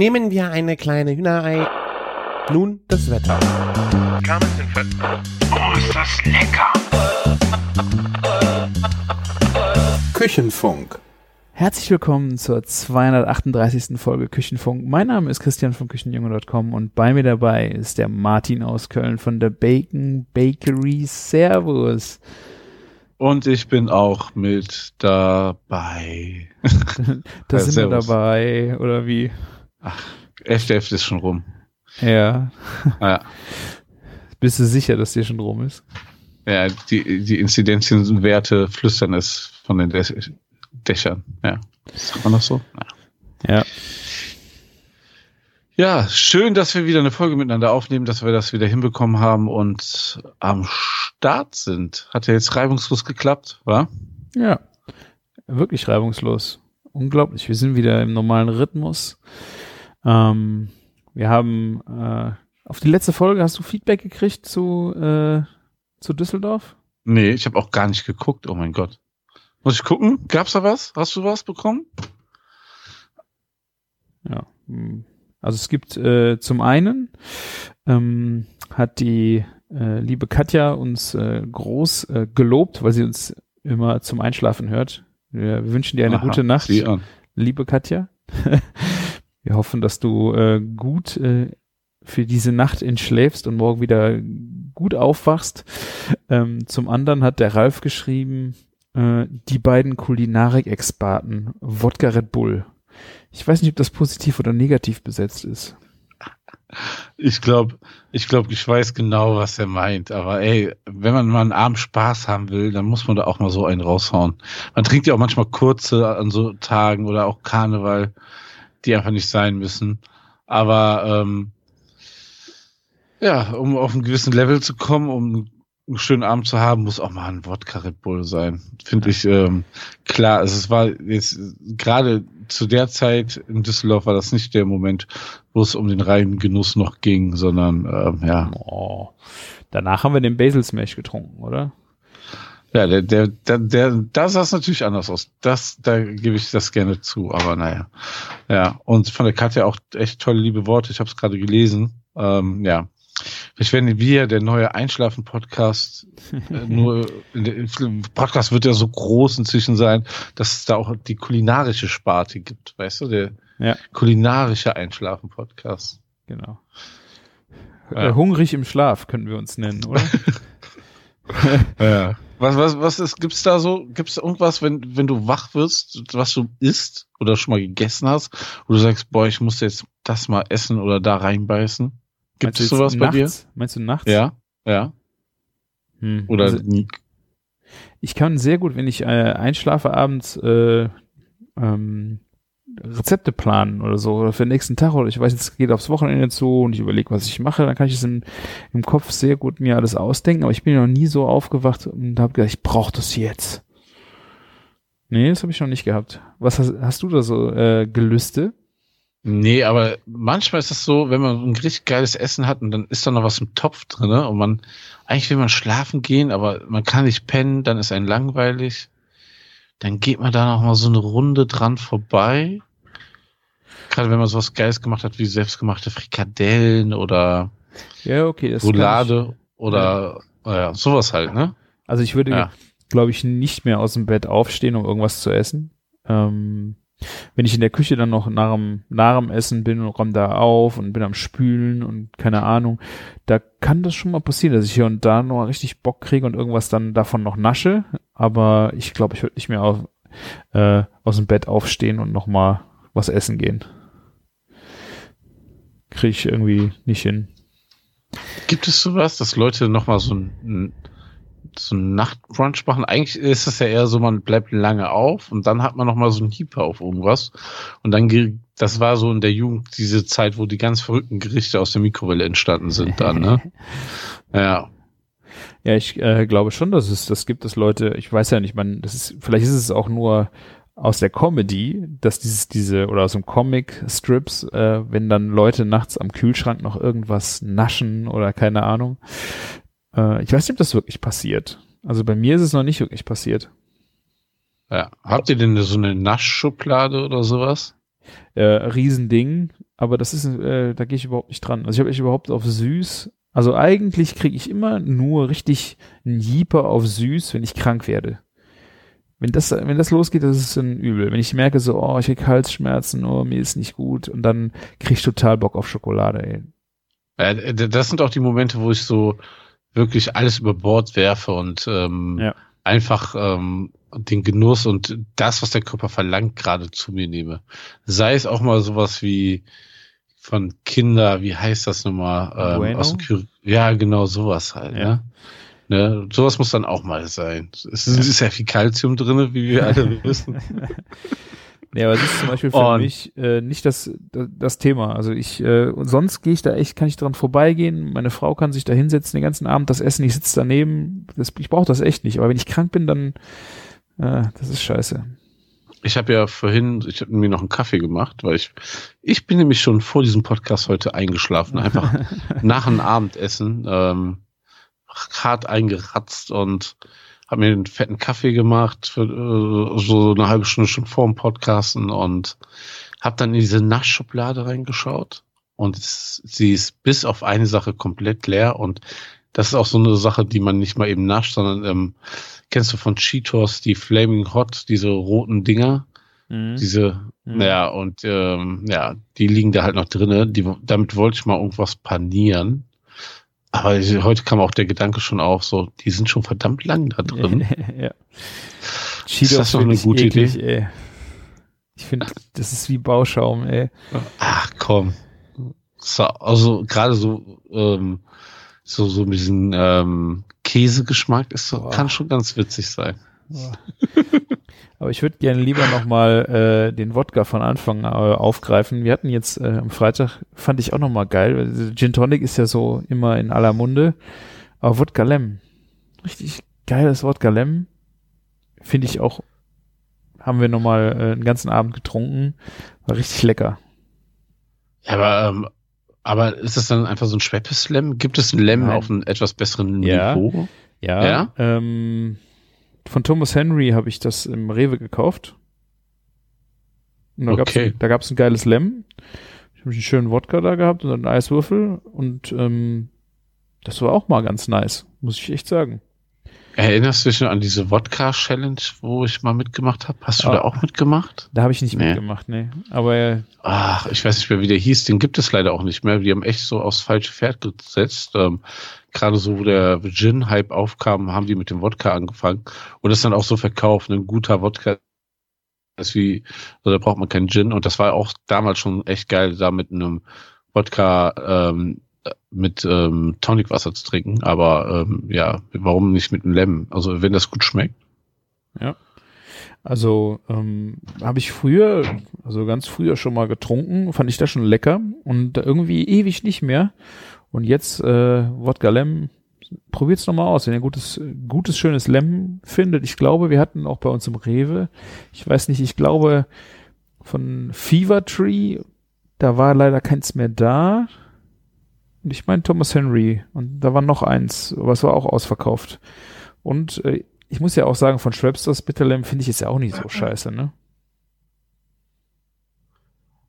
Nehmen wir eine kleine Hühnerei. Nun das Wetter. Oh, ist das lecker! Küchenfunk. Herzlich willkommen zur 238. Folge Küchenfunk. Mein Name ist Christian von Küchenjunge.com und bei mir dabei ist der Martin aus Köln von der Bacon Bakery. Servus. Und ich bin auch mit dabei. da Ja, sind wir servus. dabei, oder wie? Ach, 11.11. ist schon rum. Ja. Ja, Bist du sicher, dass dir schon rum ist? ja die, die Inzidenzienwerte flüstern es von den Dä- Dächern. Ja. Sagt man das so? Ja. Ja. ja, schön, dass wir wieder eine Folge miteinander aufnehmen, dass wir das wieder hinbekommen haben und am Start sind. Hat ja jetzt reibungslos geklappt, wa? Ja. Wirklich reibungslos. Unglaublich. Wir sind wieder im normalen Rhythmus. Ähm, wir haben äh, auf die letzte Folge hast du Feedback gekriegt zu, äh, zu Düsseldorf? Nee, ich habe auch gar nicht geguckt. Oh mein Gott. Muss ich gucken? Gab's da was? Hast du was bekommen? Ja. hm. Also es gibt äh, zum einen ähm, hat die äh, liebe Katja uns äh, groß äh, gelobt, weil sie uns immer zum Einschlafen hört. Wir wünschen dir eine Aha, gute Nacht, liebe Katja. Wir hoffen, dass du äh, gut äh, für diese Nacht entschläfst und morgen wieder gut aufwachst. Ähm, zum anderen hat der Ralf geschrieben, äh, die beiden Kulinarik-Experten, Wodka Red Bull. Ich weiß nicht, ob das positiv oder negativ besetzt ist. Ich glaube, ich glaube, ich weiß genau, was er meint. Aber ey, wenn man mal einen Abend Spaß haben will, dann muss man da auch mal so einen raushauen. Man trinkt ja auch manchmal kurze an so Tagen oder auch Karneval, die einfach nicht sein müssen. Aber ähm, ja, um auf einen gewissen Level zu kommen, um einen schönen Abend zu haben, muss auch mal ein Wodka Red Bull sein. Finde ich ähm, klar. Also es war jetzt gerade zu der Zeit in Düsseldorf war das nicht der Moment, wo es um den reinen Genuss noch ging, sondern ähm, ja, Oh. Danach haben wir den Basil Smash getrunken, oder? Ja, der, der, der, der, da sah es natürlich anders aus. Das, da gebe ich das gerne zu, aber naja. Ja, und von der Katja auch echt tolle liebe Worte. Ich habe es gerade gelesen. Ähm, ja. Ich werde wir, der neue Einschlafen-Podcast, äh, nur der, Podcast wird ja so groß inzwischen sein, dass es da auch die kulinarische Sparte gibt, weißt du, der Ja. kulinarische Einschlafen-Podcast. Genau. Ja. Hungrig im Schlaf können wir uns nennen, oder? Ja. Was, was, was ist, gibt's da so, gibt's da irgendwas, wenn, wenn du wach wirst, was du isst oder schon mal gegessen hast, wo du sagst, boah, ich muss jetzt das mal essen oder da reinbeißen? Gibt es sowas bei dir? Meinst du nachts? Ja, ja. Hm. Oder Also, nie. ich kann sehr gut, wenn ich äh, einschlafe abends, äh, ähm, Rezepte planen oder so, oder für den nächsten Tag, oder ich weiß, es geht aufs Wochenende zu und ich überlege, was ich mache, dann kann ich es im, im Kopf sehr gut mir alles ausdenken, aber ich bin noch nie so aufgewacht und habe gedacht, ich brauche das jetzt. Nee, das habe ich noch nicht gehabt. Was hast, hast du da so äh, Gelüste? Nee, aber manchmal ist es so, wenn man ein richtig geiles Essen hat und dann ist da noch was im Topf drinne und man, eigentlich will man schlafen gehen, aber man kann nicht pennen, dann ist ein langweilig. Dann geht man da noch mal so eine Runde dran vorbei. Gerade wenn man sowas Geiles gemacht hat, wie selbstgemachte Frikadellen oder Ja, okay. Das Roulade oder naja, sowas halt, ne? Also ich würde, Ja. glaube ich, nicht mehr aus dem Bett aufstehen, um irgendwas zu essen. Ähm, wenn ich in der Küche dann noch nach dem, nach dem Essen bin und räume da auf und bin am Spülen und keine Ahnung, da kann das schon mal passieren, dass ich hier und da noch richtig Bock kriege und irgendwas dann davon noch nasche. Aber ich glaube, ich würde nicht mehr auf, äh, aus dem Bett aufstehen und noch mal was essen gehen. Kriege ich irgendwie nicht hin. Gibt es sowas, dass Leute noch mal so ein, so ein Nachtbrunch machen? Eigentlich ist es ja eher so, man bleibt lange auf und dann hat man noch mal so einen Hieper auf irgendwas. Und dann, das war so in der Jugend diese Zeit, wo die ganz verrückten Gerichte aus der Mikrowelle entstanden sind dann, ne? Ja. Ja, ich äh, glaube schon, dass es das gibt, dass Leute, ich weiß ja nicht, man, das ist, vielleicht ist es auch nur aus der Comedy, dass dieses, diese, oder aus dem Comic-Strips, äh, wenn dann Leute nachts am Kühlschrank noch irgendwas naschen oder keine Ahnung. Äh, ich weiß nicht, ob das wirklich passiert. Also bei mir ist es noch nicht wirklich passiert. ja. Habt ihr denn so eine Naschschublade oder sowas? Äh, Riesending, aber das ist, äh, da gehe ich überhaupt nicht dran. Also ich habe echt überhaupt auf süß. Also eigentlich kriege ich immer nur richtig einen Jeeper auf süß, wenn ich krank werde. Wenn das, wenn das losgeht, das ist ein Übel. Wenn ich merke so, oh, ich krieg Halsschmerzen, oh, mir ist nicht gut und dann krieg ich total Bock auf Schokolade, ey. Ja, das sind auch die Momente, wo ich so wirklich alles über Bord werfe und ähm, Ja. einfach ähm, den Genuss und das, was der Körper verlangt, gerade zu mir nehme. Sei es auch mal sowas wie von Kinder, wie heißt das nochmal? Ähm, Bueno? aus Kü- ja, genau, sowas halt. Ja. Ne? Ne? Sowas muss dann auch mal sein. Es ist, ja viel Kalzium drinne, wie wir alle wissen. Ja, aber das ist zum Beispiel für Und- mich äh, nicht das, das, Thema. Also ich, äh, und sonst gehe ich da echt, kann ich dran vorbeigehen. Meine Frau kann sich da hinsetzen den ganzen Abend, das Essen, ich sitze daneben. Das, ich brauche das echt nicht. Aber wenn ich krank bin, dann, äh, das ist scheiße. Ich habe ja vorhin, ich habe mir noch einen Kaffee gemacht, weil ich, ich bin nämlich schon vor diesem Podcast heute eingeschlafen, einfach nach dem Abendessen, ähm, hart eingeratzt und habe mir einen fetten Kaffee gemacht, für, äh, so eine halbe Stunde schon vor dem Podcasten und habe dann in diese Naschschublade reingeschaut und es, sie ist bis auf eine Sache komplett leer und das ist auch so eine Sache, die man nicht mal eben nascht, sondern ähm, kennst du von Cheetos die Flaming Hot, diese roten Dinger? Mhm. Diese, Mhm. ja, und ähm, ja, die liegen da halt noch drinne. Die, damit wollte ich mal irgendwas panieren. Aber heute kam auch der Gedanke schon auf, so, die sind schon verdammt lang da drin. ja. Cheetos das noch find eine gute eklig, Ey. Ich finde, das ist wie Bauschaum, ey. Ach komm. So, also gerade so, ähm, so, so mit diesem ähm, Käsegeschmack ist so, Boah. kann schon ganz witzig sein. Aber ich würde gerne lieber nochmal äh, den Wodka von Anfang äh, aufgreifen. Wir hatten jetzt äh, am Freitag, fand ich auch nochmal geil. weil Gin Tonic ist ja so immer in aller Munde. Aber Wodka Lem. Richtig geiles Wodka Lem. Finde ich auch, haben wir nochmal äh, einen ganzen Abend getrunken. War richtig lecker. Ja, aber, ähm, aber ist das dann einfach so ein Schweppes-Lem? Gibt es ein Lem Nein. auf einem etwas besseren Ja. Niveau? Ja. Ja? Ähm, von Thomas Henry habe ich das im Rewe gekauft. Und da Okay. ein, da gab's ein geiles Lem. Ich habe einen schönen Wodka da gehabt und einen Eiswürfel und ähm, das war auch mal ganz nice, muss ich echt sagen. Erinnerst du dich noch an diese Wodka-Challenge, wo ich mal mitgemacht habe? Hast du Ah. da auch mitgemacht? Da habe ich nicht Nee. mitgemacht, nee. Aber äh, Ach, ich weiß nicht mehr, wie der hieß. Den gibt es leider auch nicht mehr. Die haben echt so aufs falsche Pferd gesetzt. Ähm, Gerade so, wo der Gin-Hype aufkam, haben die mit dem Wodka angefangen. Und das dann auch so verkauft. Ein guter Wodka ist wie, also da braucht man keinen Gin. Und das war auch damals schon echt geil, da mit einem Wodka ähm, mit ähm, Tonicwasser zu trinken. Aber ähm, ja, warum nicht mit einem Lemon? Also wenn das gut schmeckt. also ähm, habe ich früher, also ganz früher schon mal getrunken, fand ich das schon lecker und irgendwie ewig nicht mehr. Und jetzt äh, Wodka Lem, probiert's noch mal aus, wenn ihr gutes, gutes, schönes Lem findet. Ich glaube, wir hatten auch bei uns im Rewe, ich weiß nicht, ich glaube von Fever Tree, da war leider keins mehr da. Und ich meine Thomas Henry und da war noch eins, aber es war auch ausverkauft. Und äh, ich muss ja auch sagen, von Schweppes Bitterlem finde ich jetzt ja auch nicht so scheiße, ne?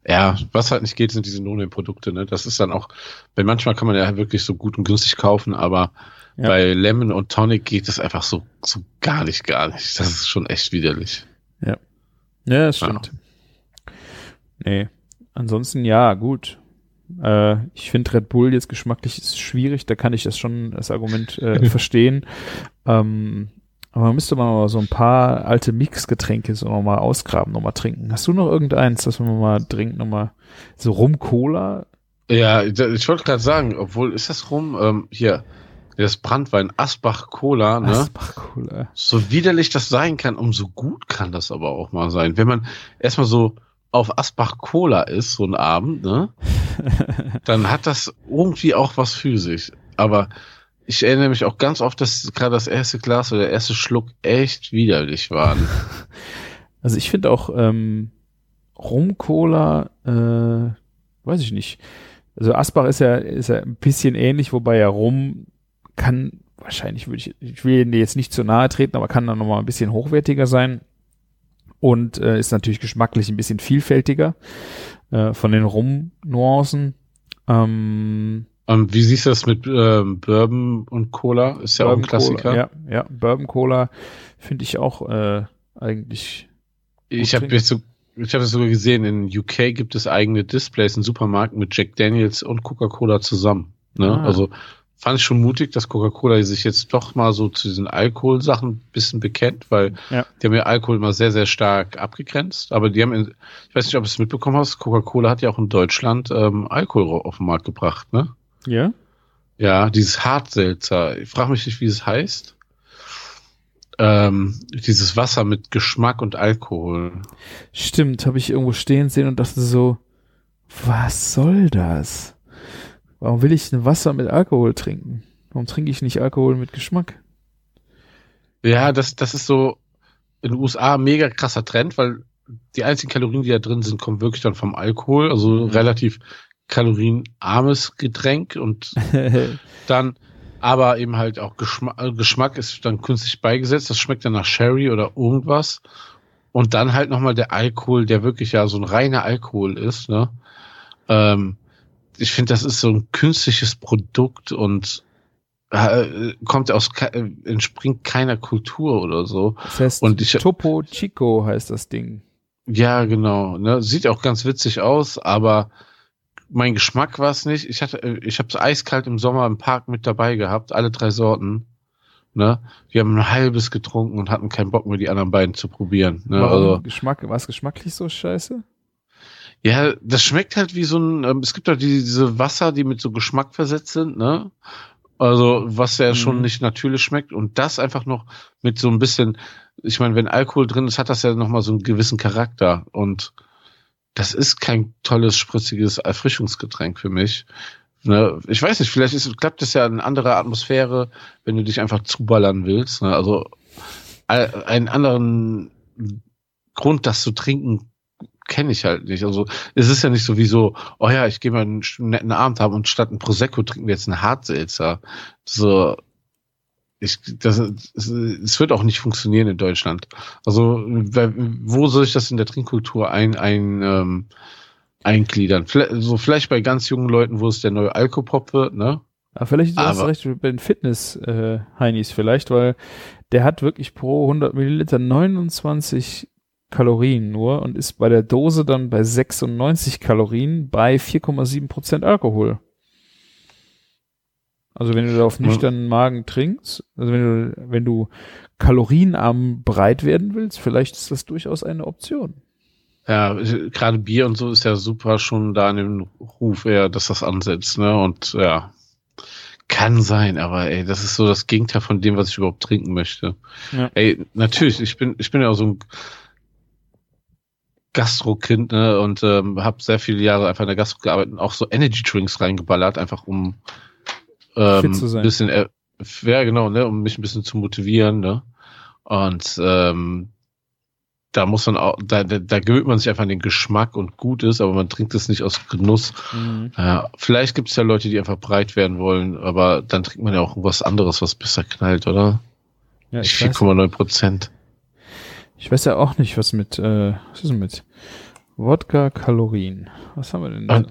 Ja, was halt nicht geht, sind diese No-Name-Produkte. Ne? Das ist dann auch, weil manchmal kann man ja wirklich so gut und günstig kaufen, aber Ja. bei Lemon und Tonic geht es einfach so, so gar nicht, gar nicht. Das ist schon echt widerlich. Ja, das stimmt. Nee. Ansonsten, ja, gut. Äh, ich finde Red Bull jetzt geschmacklich ist schwierig, da kann ich das schon, das Argument äh, verstehen. Ähm, aber man müsste mal so ein paar alte Mixgetränke so nochmal ausgraben, nochmal trinken. Hast du noch irgendeins, das man mal trinkt, nochmal so Rum-Cola? Ja, ich wollte gerade sagen, obwohl ist das rum, ähm, hier, das Brandwein Asbach Cola, ne? Asbach-Cola. So widerlich das sein kann, umso gut kann das aber auch mal sein. Wenn man erstmal so auf Asbach Cola ist, so ein Abend, ne? dann hat das irgendwie auch was für sich. Aber ich erinnere mich auch ganz oft, dass gerade das erste Glas oder der erste Schluck echt widerlich waren. Also ich finde auch ähm, Rum-Cola, äh, weiß ich nicht. Also Asbach ist ja, ist ja ein bisschen ähnlich, wobei ja Rum kann, wahrscheinlich würde ich, ich will dir jetzt nicht zu nahe treten, aber kann dann nochmal ein bisschen hochwertiger sein. und äh, ist natürlich geschmacklich ein bisschen vielfältiger äh, von den Rum-Nuancen. Ähm, Ähm, wie siehst du das mit ähm, Bourbon und Cola? Ist ja auch ein Bourbon Klassiker. Cola, ja, ja, Bourbon Cola finde ich auch äh, eigentlich. Ich habe jetzt so, ich habe sogar gesehen, in UK gibt es eigene Displays in Supermärkten mit Jack Daniels und Coca-Cola zusammen. Ne? Ah. Also fand ich schon mutig, dass Coca-Cola sich jetzt doch mal so zu diesen Alkoholsachen ein bisschen bekennt, weil Ja. die haben ja Alkohol immer sehr, sehr stark abgegrenzt. Aber die haben, in, ich weiß nicht, ob du es mitbekommen hast, Coca-Cola hat ja auch in Deutschland ähm, Alkohol auf den Markt gebracht, ne? Ja. Ja, dieses Hartselzer. Ich frage mich nicht, wie es heißt. Ähm, dieses Wasser mit Geschmack und Alkohol. Stimmt, habe ich irgendwo stehen sehen und dachte so, was soll das? Warum will ich ein Wasser mit Alkohol trinken? Warum trinke ich nicht Alkohol mit Geschmack? Ja, das, das ist so in den USA ein mega krasser Trend, weil die einzigen Kalorien, die da drin sind, kommen wirklich dann vom Alkohol, also Mhm. relativ kalorienarmes Getränk und dann aber eben halt auch Geschmack, Geschmack ist dann künstlich beigesetzt, das schmeckt dann nach Sherry oder irgendwas und dann halt nochmal der Alkohol, der wirklich ja so ein reiner Alkohol ist, ne? Ähm, ich finde, das ist so ein künstliches Produkt und äh, kommt aus, äh, entspringt keiner Kultur oder so. Das heißt, Und ich- Topo Chico heißt das Ding. Ja, genau. Ne? Sieht auch ganz witzig aus, aber mein Geschmack war es nicht. Ich hatte, äh, ich habe es eiskalt im Sommer im Park mit dabei gehabt, alle drei Sorten. Ne? Wir haben ein halbes getrunken und hatten keinen Bock mehr, die anderen beiden zu probieren. Ne? Warum Also, Geschmack, war es geschmacklich so scheiße? ja, das schmeckt halt wie so ein, ähm, es gibt doch die, diese Wasser, die mit so Geschmack versetzt sind, ne? Also, was ja schon Mhm. nicht natürlich schmeckt und das einfach noch mit so ein bisschen, ich meine, wenn Alkohol drin ist, hat das ja nochmal so einen gewissen Charakter und das ist kein tolles, spritziges Erfrischungsgetränk für mich. Ne? Ich weiß nicht, vielleicht ist, klappt es ja in anderer Atmosphäre, wenn du dich einfach zuballern willst. Ne? Also einen anderen Grund, das zu trinken, kenne ich halt nicht. Also es ist ja nicht so wie so, oh ja, ich gehe mal einen netten Abend haben und statt ein Prosecco trinken wir jetzt einen Hartselzer. So, ich, das, es, wird auch nicht funktionieren in Deutschland. Also wo soll ich das in der Trinkkultur ein, ein ähm, eingliedern? Vielleicht, so vielleicht bei ganz jungen Leuten, wo es der neue Alkopop wird, ne? Aber vielleicht hast Aber- recht bei den Fitness äh, vielleicht, weil der hat wirklich pro 100 Milliliter 29 Kalorien nur und ist bei der Dose dann bei 96 Kalorien bei 4,7 Prozent Alkohol. Also wenn du da auf nüchternen Magen trinkst, also wenn du, wenn du kalorienarm breit werden willst, vielleicht ist das durchaus eine Option. Ja, gerade Bier und so ist ja super schon da in dem Ruf eher, dass das ansetzt, ne? Und ja, kann sein, aber ey, das ist so das Gegenteil von dem, was ich überhaupt trinken möchte. Ja. Ey, natürlich, ich bin, ich bin ja auch so ein Gastro-Kind, ne? Und ähm, habe sehr viele Jahre einfach in der Gastro gearbeitet und auch so Energy-Drinks reingeballert, einfach um ähm, Fit zu sein. bisschen, äh, ja genau, ne, um mich ein bisschen zu motivieren, ne? Und ähm, da muss man auch, da, da, da gewöhnt man sich einfach an den Geschmack und gut ist, aber man trinkt es nicht aus Genuss. Ja, vielleicht gibt es ja Leute, die einfach breit werden wollen, aber dann trinkt man ja auch was anderes, was besser knallt, oder? Ja, ich weiß, 4,9 Prozent. ich weiß ja auch nicht, was mit, äh, was ist denn mit Wodka Kalorien? Was haben wir denn da?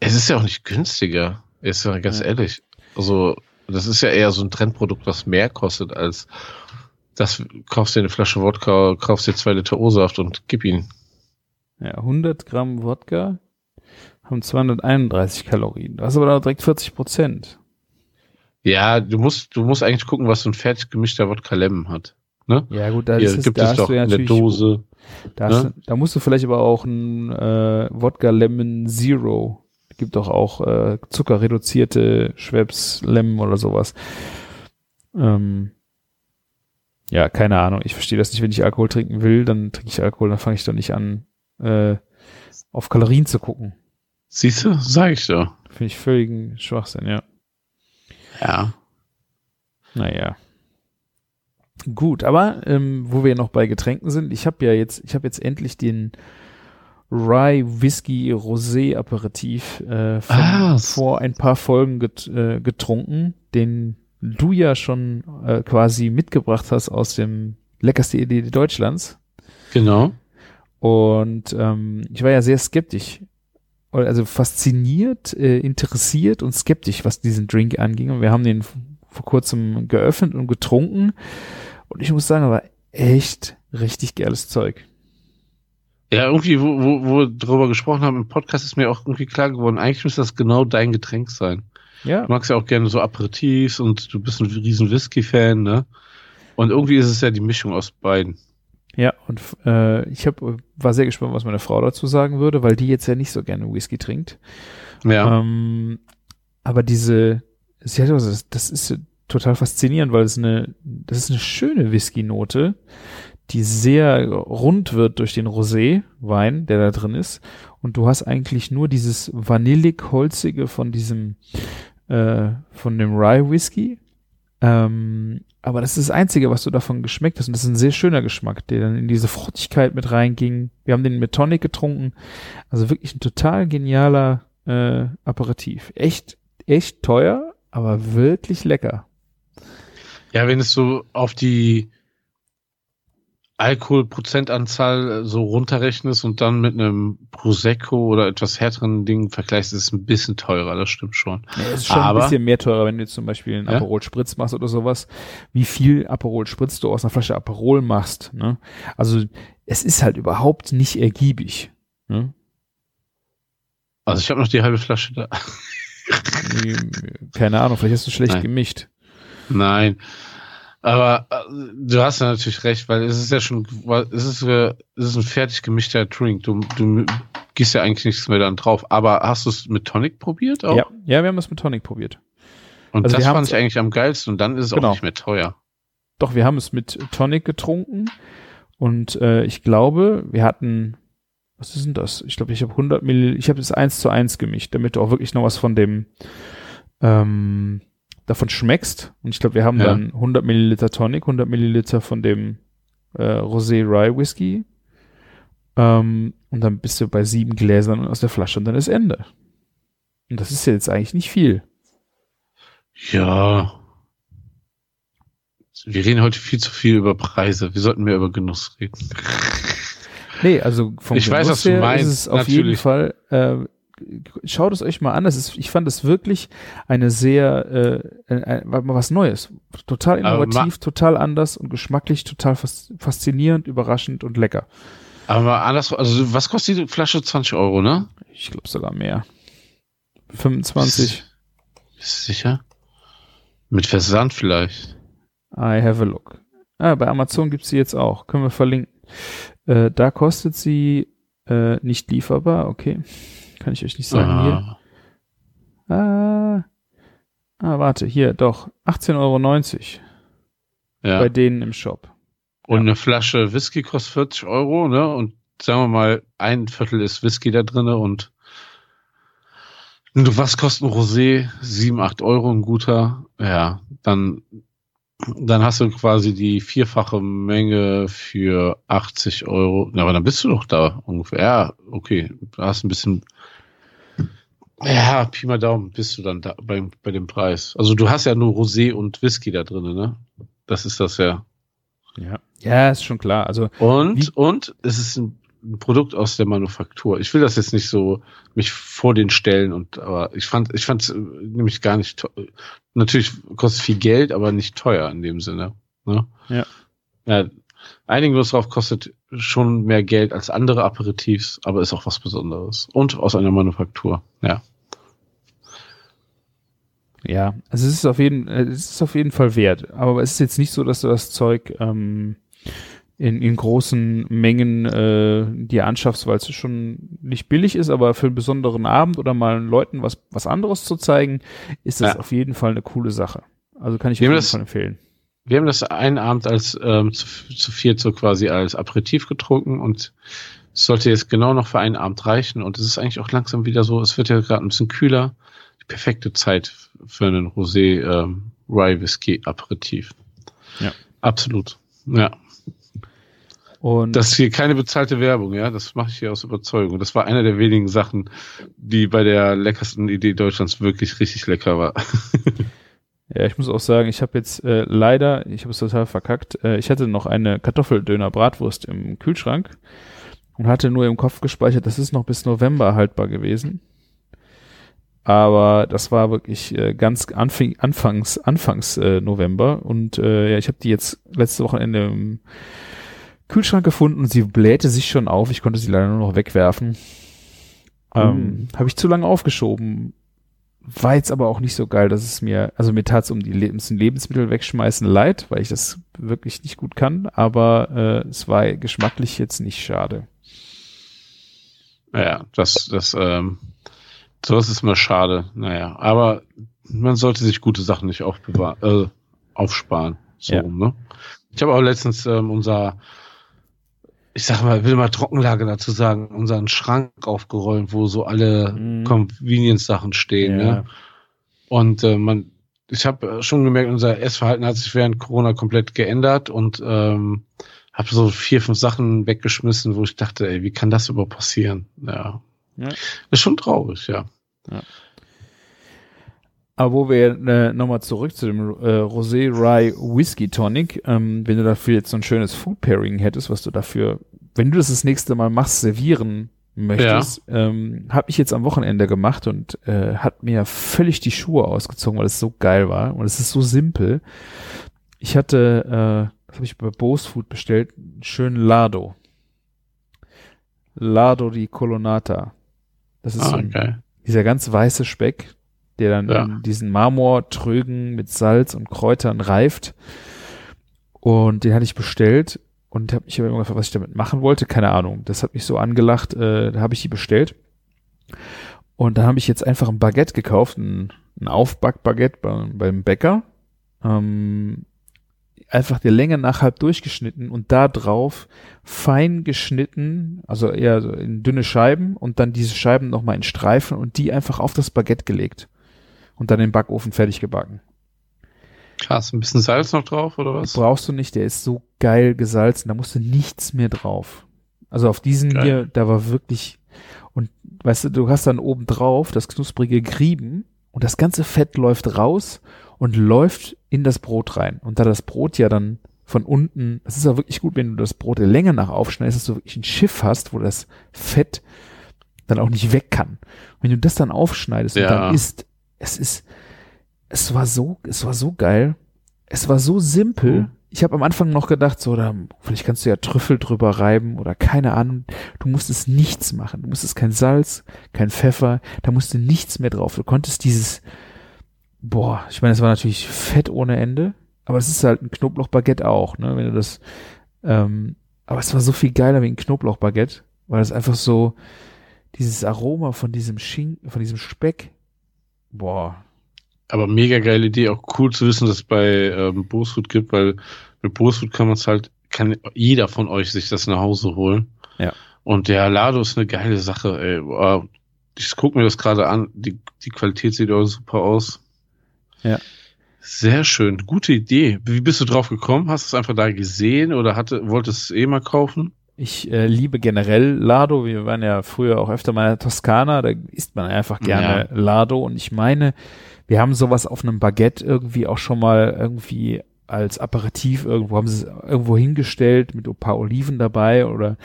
Es ist ja auch nicht günstiger. Ist ja ganz Ja. ehrlich. Also, das ist ja eher so ein Trendprodukt, was mehr kostet als das kaufst dir eine Flasche Wodka, kaufst dir zwei Liter O-Saft und gib ihn. Ja, 100 Gramm Wodka haben 231 Kalorien. Du hast aber da direkt 40 Prozent. Ja, du musst, du musst eigentlich gucken, was so ein fertig gemischter Wodka Lemon hat. Ne? Ja gut, da, Hier ist es, gibt da es hast doch ja natürlich, Dose. Da, hast ne? du, da musst du vielleicht aber auch ein äh, Wodka Lemon Zero. Gibt doch auch äh, zuckerreduzierte Schweppes Lemon oder sowas. Ähm, ja, keine Ahnung. Ich verstehe das nicht. Wenn ich Alkohol trinken will, dann trinke ich Alkohol, dann fange ich doch nicht an, äh, auf Kalorien zu gucken. Siehst du? Sag ich doch. Finde ich völligen Schwachsinn, ja. Ja. Naja. Gut, aber ähm, wo wir noch bei Getränken sind, ich habe ja jetzt, ich habe jetzt endlich den Rye Whisky Rosé Aperitif äh, von, Ah, vor ein paar Folgen get, äh, getrunken, den du ja schon äh, quasi mitgebracht hast aus dem leckerste Idee Deutschlands. Genau. Und ähm, ich war ja sehr skeptisch, also fasziniert, äh, interessiert und skeptisch, was diesen Drink anging. Und wir haben den vor kurzem geöffnet und getrunken. Und ich muss sagen, er war echt richtig geiles Zeug. Ja, irgendwie, wo, wo, wo wir drüber gesprochen haben im Podcast, ist mir auch irgendwie klar geworden, eigentlich müsste das genau dein Getränk sein. Ja. Du magst ja auch gerne so Aperitifs und du bist ein riesen Whisky-Fan, ne? Und irgendwie ist es ja die Mischung aus beiden. Ja, und äh, ich hab, war sehr gespannt, was meine Frau dazu sagen würde, weil die jetzt ja nicht so gerne Whisky trinkt. Ja. Ähm, aber diese, sie hat also, das, das ist total faszinierend, weil es eine, das ist eine schöne Whisky-Note, die sehr rund wird durch den Rosé-Wein, der da drin ist. Und du hast eigentlich nur dieses vanillig-holzige von diesem, äh, von dem Rye-Whisky. Ähm, aber das ist das Einzige, was du davon geschmeckt hast. Und das ist ein sehr schöner Geschmack, der dann in diese Fruchtigkeit mit reinging. Wir haben den mit Tonic getrunken. Also wirklich ein total genialer äh, Aperitif. Echt, echt teuer, aber wirklich lecker. Ja, wenn es so auf die Alkoholprozentanzahl so runterrechnest und dann mit einem Prosecco oder etwas härteren Ding vergleichst, ist es ein bisschen teurer, das stimmt schon. Ja, es ist schon Aber- ein bisschen mehr teurer, wenn du zum Beispiel einen Ja? Aperol Spritz machst oder sowas. Wie viel Aperol Spritz du aus einer Flasche Aperol machst. Ne? Also es ist halt überhaupt nicht ergiebig. Ne? Also ich habe noch die halbe Flasche da. Keine Ahnung, vielleicht hast du schlecht Nein. gemischt. Nein. Aber äh, du hast ja natürlich recht, weil es ist ja schon, es ist, äh, es ist ein fertig gemischter Drink. Du, du gießt ja eigentlich nichts mehr dann drauf. Aber hast du es mit Tonic probiert auch? Ja, ja, wir haben es mit Tonic probiert. Und Also das fand ich eigentlich am geilsten und dann ist es Genau. auch nicht mehr teuer. Doch, wir haben es mit Tonic getrunken und äh, ich glaube, wir hatten, was ist denn das? Ich glaube, ich habe 100 Mill, ich habe es eins zu eins gemischt, damit du auch wirklich noch was von dem ähm, davon schmeckst. Und ich glaube, wir haben Ja. dann 100 Milliliter Tonic, 100 Milliliter von dem äh, Rosé Rye Whisky ähm, und dann bist du bei sieben Gläsern aus der Flasche und dann ist Ende. Und das ist ja jetzt eigentlich nicht viel. Ja. Wir reden heute viel zu viel über Preise. Wir sollten mehr über Genuss reden. Nee, also vom Ich weiß, Genuss was du meinst, ist es auf jeden natürlich. Fall, äh, schaut es euch mal an. Das ist, ich fand es wirklich eine sehr, äh, äh, was Neues. Total innovativ, total anders und geschmacklich total fas faszinierend, überraschend und lecker. Aber anders, also was kostet die Flasche? 20 Euro, ne? Ich glaube sogar mehr. 25. Bist du sicher? Mit Versand vielleicht. I have a look. Ah, bei Amazon gibt's sie jetzt auch. Können wir verlinken. Äh, da kostet sie äh, nicht lieferbar. Okay. Kann ich euch nicht sagen. Hier. Ah, Ah, ah, warte, hier, doch. 18,90 Euro ja. bei denen im Shop. Und eine Flasche Whisky kostet 40 Euro, ne? Und sagen wir mal, ein Viertel ist Whisky da drinne und du, was kostet ein Rosé? 7, 8 Euro, ein guter. Ja, dann, dann hast du quasi die vierfache Menge für 80 Euro. Na, aber dann bist du doch da ungefähr. Ja, okay. Du hast ein bisschen, ja, Pi mal Daumen bist du dann da bei, bei dem Preis. Also du hast ja nur Rosé und Whisky da drinne, ne? Das ist das ja. Ja. Ja, ist schon klar. Also, Und, und es ist ein, ein Produkt aus der Manufaktur. Ich will das jetzt nicht so mich vor den stellen und aber ich fand ich fand es nämlich gar nicht. Natürlich kostet viel Geld, aber nicht teuer in dem Sinne. Ne? Ja. Ja, uns drauf kostet schon mehr Geld als andere Aperitifs, aber ist auch was Besonderes und aus einer Manufaktur. Ja. ja, also es ist auf jeden, es ist auf jeden Fall wert. Aber es ist jetzt nicht so, dass du das Zeug ähm, in, in großen Mengen äh, dir anschaffst, weil es schon nicht billig ist, aber für einen besonderen Abend oder mal Leuten was, was anderes zu zeigen, ist das Ja. auf jeden Fall eine coole Sache. Also kann ich auf jeden das- Fall empfehlen. Wir haben das einen Abend als ähm, zu, zu viert so quasi als Aperitif getrunken und es sollte jetzt genau noch für einen Abend reichen und es ist eigentlich auch langsam wieder so, es wird ja gerade ein bisschen kühler. Die perfekte Zeit für einen Rosé ähm, Rye Whisky Aperitif. Ja. Absolut. Ja. Und Das ist hier keine bezahlte Werbung, ja. Das mache ich hier aus Überzeugung. Das war einer der wenigen Sachen, die bei der leckersten Idee Deutschlands wirklich richtig lecker war. Ja, ich muss auch sagen, ich habe jetzt äh, leider, ich habe es total verkackt, äh, ich hatte noch eine Kartoffeldöner-Bratwurst im Kühlschrank und hatte nur im Kopf gespeichert, das ist noch bis November haltbar gewesen. Aber das war wirklich äh, ganz anfing, anfangs, anfangs äh, November und äh, ja, ich habe die jetzt letzte Wochenende im Kühlschrank gefunden und sie blähte sich schon auf. Ich konnte sie leider nur noch wegwerfen. Ähm, Habe ich zu lange aufgeschoben. War jetzt aber auch nicht so geil, dass es mir, also mir tat es um die Lebens Lebensmittel wegschmeißen leid, weil ich das wirklich nicht gut kann, aber äh, es war geschmacklich jetzt nicht schade. Naja, das, das, ähm, sowas ist immer schade. Naja, aber man sollte sich gute Sachen nicht aufbewahren, äh, aufsparen. So Ja. ne? Ich habe auch letztens ähm, unser, ich sag mal, will mal Trockenlage dazu sagen, unseren Schrank aufgerollt, wo so alle Mhm. Convenience-Sachen stehen, ne? Und äh, man, ich habe schon gemerkt, unser Essverhalten hat sich während Corona komplett geändert und ähm, habe so vier, fünf Sachen weggeschmissen, wo ich dachte, ey, wie kann das überhaupt passieren? Ja. Ja. Ist schon traurig, ja. Aber wo wir äh, nochmal zurück zu dem äh, Rosé Rye Whisky Tonic, ähm, wenn du dafür jetzt so ein schönes Food Pairing hättest, was du dafür, wenn du das das nächste Mal machst, servieren möchtest, ähm, habe ich jetzt am Wochenende gemacht und äh, hat mir völlig die Schuhe ausgezogen, weil es so geil war und es ist so simpel. Ich hatte, äh, das habe ich bei Bose Food bestellt, einen schönen Lardo. Lardo di Colonnata. Das ist so Ah, ein geil. dieser ganz weiße Speck, der dann Ja. in diesen Marmortrögen mit Salz und Kräutern reift. Und den hatte ich bestellt und habe mich aber immer gefragt, was ich damit machen wollte. Keine Ahnung. Das hat mich so angelacht. Äh, da habe ich die bestellt. Und da habe ich jetzt einfach ein Baguette gekauft, ein, ein Aufbackbaguette beim, beim Bäcker. Ähm, einfach der Länge nach halb durchgeschnitten und da drauf fein geschnitten, also eher so in dünne Scheiben und dann diese Scheiben nochmal in Streifen und die einfach auf das Baguette gelegt und dann im Backofen fertig gebacken. Krass, ein bisschen Salz noch drauf, oder was? Brauchst du nicht, der ist so geil gesalzen, da musste nichts mehr drauf. Also auf diesen Geil. hier, da war wirklich, und weißt du, du hast dann oben drauf das knusprige Grieben und das ganze Fett läuft raus und läuft in das Brot rein. Und da das Brot ja dann von unten, es ist auch wirklich gut, wenn du das Brot der Länge nach aufschneidest, dass du wirklich ein Schiff hast, wo das Fett dann auch nicht weg kann. Wenn du das dann aufschneidest und Ja. dann isst, es ist, es war so, es war so geil. Es war so simpel. Mhm. Ich habe am Anfang noch gedacht, so, da, vielleicht kannst du ja Trüffel drüber reiben oder keine Ahnung. Du musstest nichts machen. Du musstest kein Salz, kein Pfeffer, da musste nichts mehr drauf. Du konntest dieses, boah, ich meine, es war natürlich Fett ohne Ende, aber es ist halt ein Knoblauchbaguette auch, ne, wenn du das, ähm, aber es war so viel geiler wie ein Knoblauchbaguette, weil es einfach so, dieses Aroma von diesem Schinken, von diesem Speck, boah, Aber mega geile Idee, auch cool zu wissen, dass es bei ähm, Bosfood gibt, weil mit Bosfood kann man es halt, kann jeder von euch sich das nach Hause holen. Ja. Und der Lado ist eine geile Sache, ey. Boah, Ich gucke mir das gerade an, die, die Qualität sieht auch super aus. Ja. Sehr schön, gute Idee. Wie bist du drauf gekommen? Hast du es einfach da gesehen oder hatte, wolltest du es eh mal kaufen? Ich äh, liebe generell Lardo. Wir waren ja früher auch öfter mal in der Toskana. Da isst man einfach gerne Lardo. Und ich meine, wir haben sowas auf einem Baguette irgendwie auch schon mal irgendwie als Aperitif irgendwo haben sie es irgendwo hingestellt mit ein paar Oliven dabei oder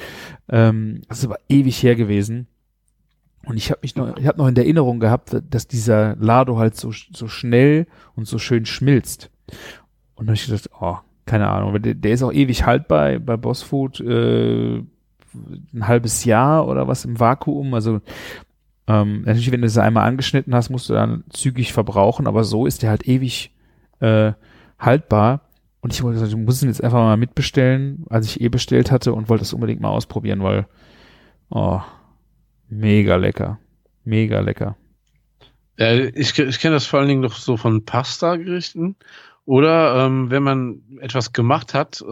ähm, das ist aber ewig her gewesen. Und ich habe mich noch, ich habe noch in der Erinnerung gehabt, dass dieser Lardo halt so so schnell und so schön schmilzt. Und dann habe ich gedacht, oh, keine Ahnung, der, der ist auch ewig haltbar bei Boss Food, äh, ein halbes Jahr oder was im Vakuum. Also ähm, natürlich, wenn du es einmal angeschnitten hast, musst du dann zügig verbrauchen, aber so ist der halt ewig äh, haltbar. Und ich wollte ich muss ihn jetzt einfach mal mitbestellen, als ich eh bestellt hatte und wollte das unbedingt mal ausprobieren, weil oh, mega lecker. Mega lecker. Ja, ich, ich kenne das vor allen Dingen noch so von Pasta-Gerichten. Oder ähm, wenn man etwas gemacht hat, äh,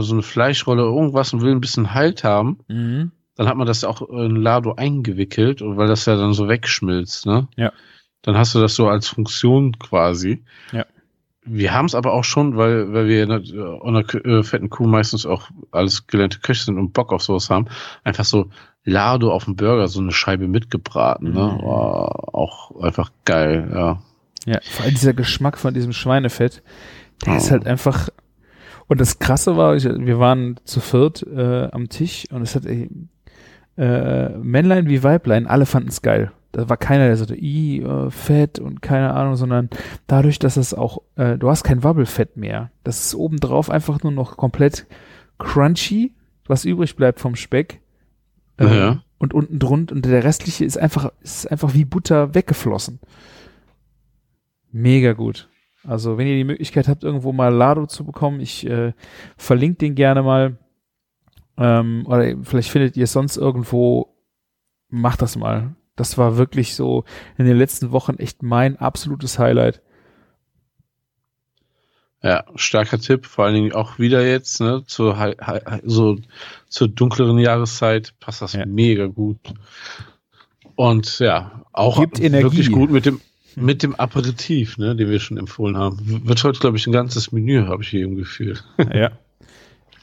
so eine Fleischrolle, irgendwas und will ein bisschen Halt haben, Mhm. dann hat man das auch in Lado eingewickelt, weil das ja dann so wegschmilzt, ne? Ja. Dann hast du das so als Funktion quasi. Ja. Wir haben es aber auch schon, weil, weil wir in der, in der Kü- äh, fetten Kuh meistens auch alles gelernte Köche sind und Bock auf sowas haben, einfach so Lado auf dem Burger, so eine Scheibe mitgebraten, ne? Mhm. War auch einfach geil, ja. Ja, vor allem dieser Geschmack von diesem Schweinefett, der Oh. ist halt einfach. Und das Krasse war, ich, wir waren zu viert äh, am Tisch und es hat äh, äh, Männlein wie Weiblein, alle fanden es geil. Da war keiner, der sagte, i, äh, Fett und keine Ahnung, sondern dadurch, dass es auch, äh, du hast kein Wabbelfett mehr. Das ist obendrauf einfach nur noch komplett crunchy, was übrig bleibt vom Speck. Ähm, Ja. Und unten drunter, und der restliche ist einfach, ist einfach wie Butter weggeflossen. Mega gut. Also, wenn ihr die Möglichkeit habt, irgendwo mal Lado zu bekommen, ich äh, verlinke den gerne mal. Ähm, oder vielleicht findet ihr es sonst irgendwo. Macht das mal. Das war wirklich so in den letzten Wochen echt mein absolutes Highlight. Ja, starker Tipp, vor allen Dingen auch wieder jetzt, ne, zur, so, zur dunkleren Jahreszeit passt das Ja. mega gut. Und ja, auch Gibt Energie. wirklich gut mit dem, mit dem Aperitif, ne, den wir schon empfohlen haben. Wird heute, glaube ich, ein ganzes Menü, habe ich hier im Gefühl. ja.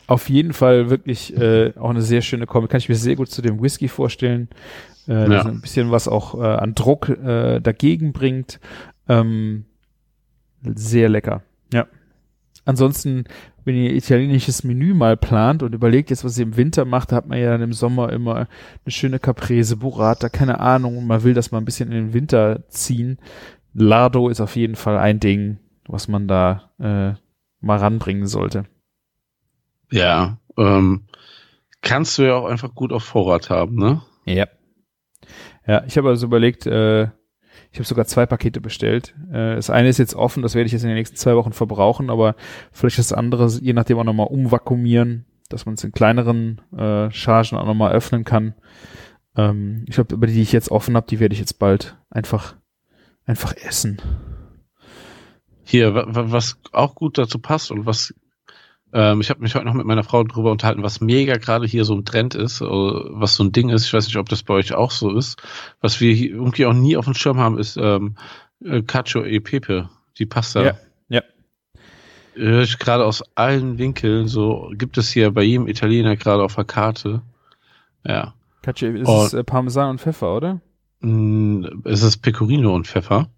Auf jeden Fall wirklich äh, auch eine sehr schöne Kombi. Kann ich mir sehr gut zu dem Whisky vorstellen. Äh, Ja. ein bisschen was auch äh, an Druck äh, dagegen bringt. Ähm, sehr lecker. Ansonsten, wenn ihr italienisches Menü mal plant und überlegt jetzt, was ihr im Winter macht, da hat man ja dann im Sommer immer eine schöne Caprese, Burrata, keine Ahnung, und man will das mal ein bisschen in den Winter ziehen. Lardo ist auf jeden Fall ein Ding, was man da äh, mal ranbringen sollte. Ja, ähm, kannst du ja auch einfach gut auf Vorrat haben, ne? Ja. Ja, ich habe also überlegt, äh, ich habe sogar zwei Pakete bestellt. Äh, das eine ist jetzt offen, das werde ich jetzt in den nächsten zwei Wochen verbrauchen, aber vielleicht das andere, je nachdem auch nochmal umvakuumieren, dass man es in kleineren äh, Chargen auch nochmal öffnen kann. Ähm, ich glaube, über die, die ich jetzt offen habe, die werde ich jetzt bald einfach, einfach essen. Hier, wa- wa- was auch gut dazu passt und was ähm, ich habe mich heute noch mit meiner Frau drüber unterhalten, was mega gerade hier so ein Trend ist, äh, was so ein Ding ist. Ich weiß nicht, ob das bei euch auch so ist. Was wir hier irgendwie auch nie auf dem Schirm haben, ist ähm, äh, Cacio e Pepe, die Pasta. Ja, ja. Höre ich gerade aus allen Winkeln, so gibt es hier bei jedem Italiener gerade auf der Karte. Ja. Cacio, ist Oh. es äh, Parmesan und Pfeffer, oder? Mm, Es ist Pecorino und Pfeffer.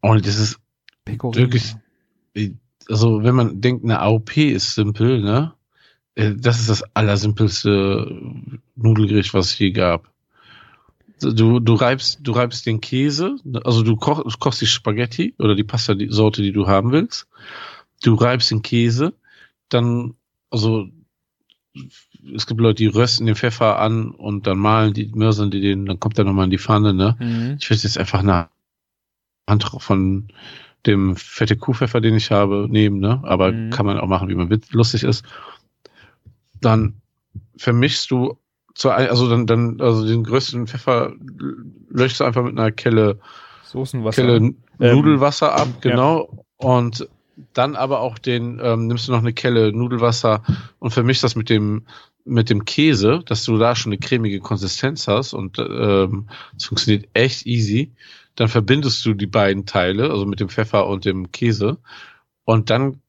Und es ist Pecorino. Wirklich. Also wenn man denkt, eine AOP ist simpel, ne? Äh, Das ist das allersimpelste Nudelgericht, was es je gab. Du, du reibst, du reibst den Käse, also du koch, du kochst die Spaghetti oder die Pasta, die Sorte, die du haben willst. Du reibst den Käse, dann, also es gibt Leute, die rösten den Pfeffer an und dann malen die, mörsern die den, dann kommt der nochmal in die Pfanne, ne? Mhm. Ich würde jetzt einfach eine Hand von dem fette Kuhpfeffer, den ich habe, nehmen, ne? Aber Mhm. kann man auch machen, wie man lustig ist. Dann vermischst du zu, ein- also dann, dann, also den größten Pfeffer löschst du einfach mit einer Kelle, Soßenwasser. Kelle Ähm, Nudelwasser ab, genau. Und dann aber auch den, ähm, nimmst du noch eine Kelle Nudelwasser und vermischst das mit dem, mit dem Käse, dass du da schon eine cremige Konsistenz hast und ähm, es funktioniert echt easy. Dann verbindest du die beiden Teile, also mit dem Pfeffer und dem Käse und dann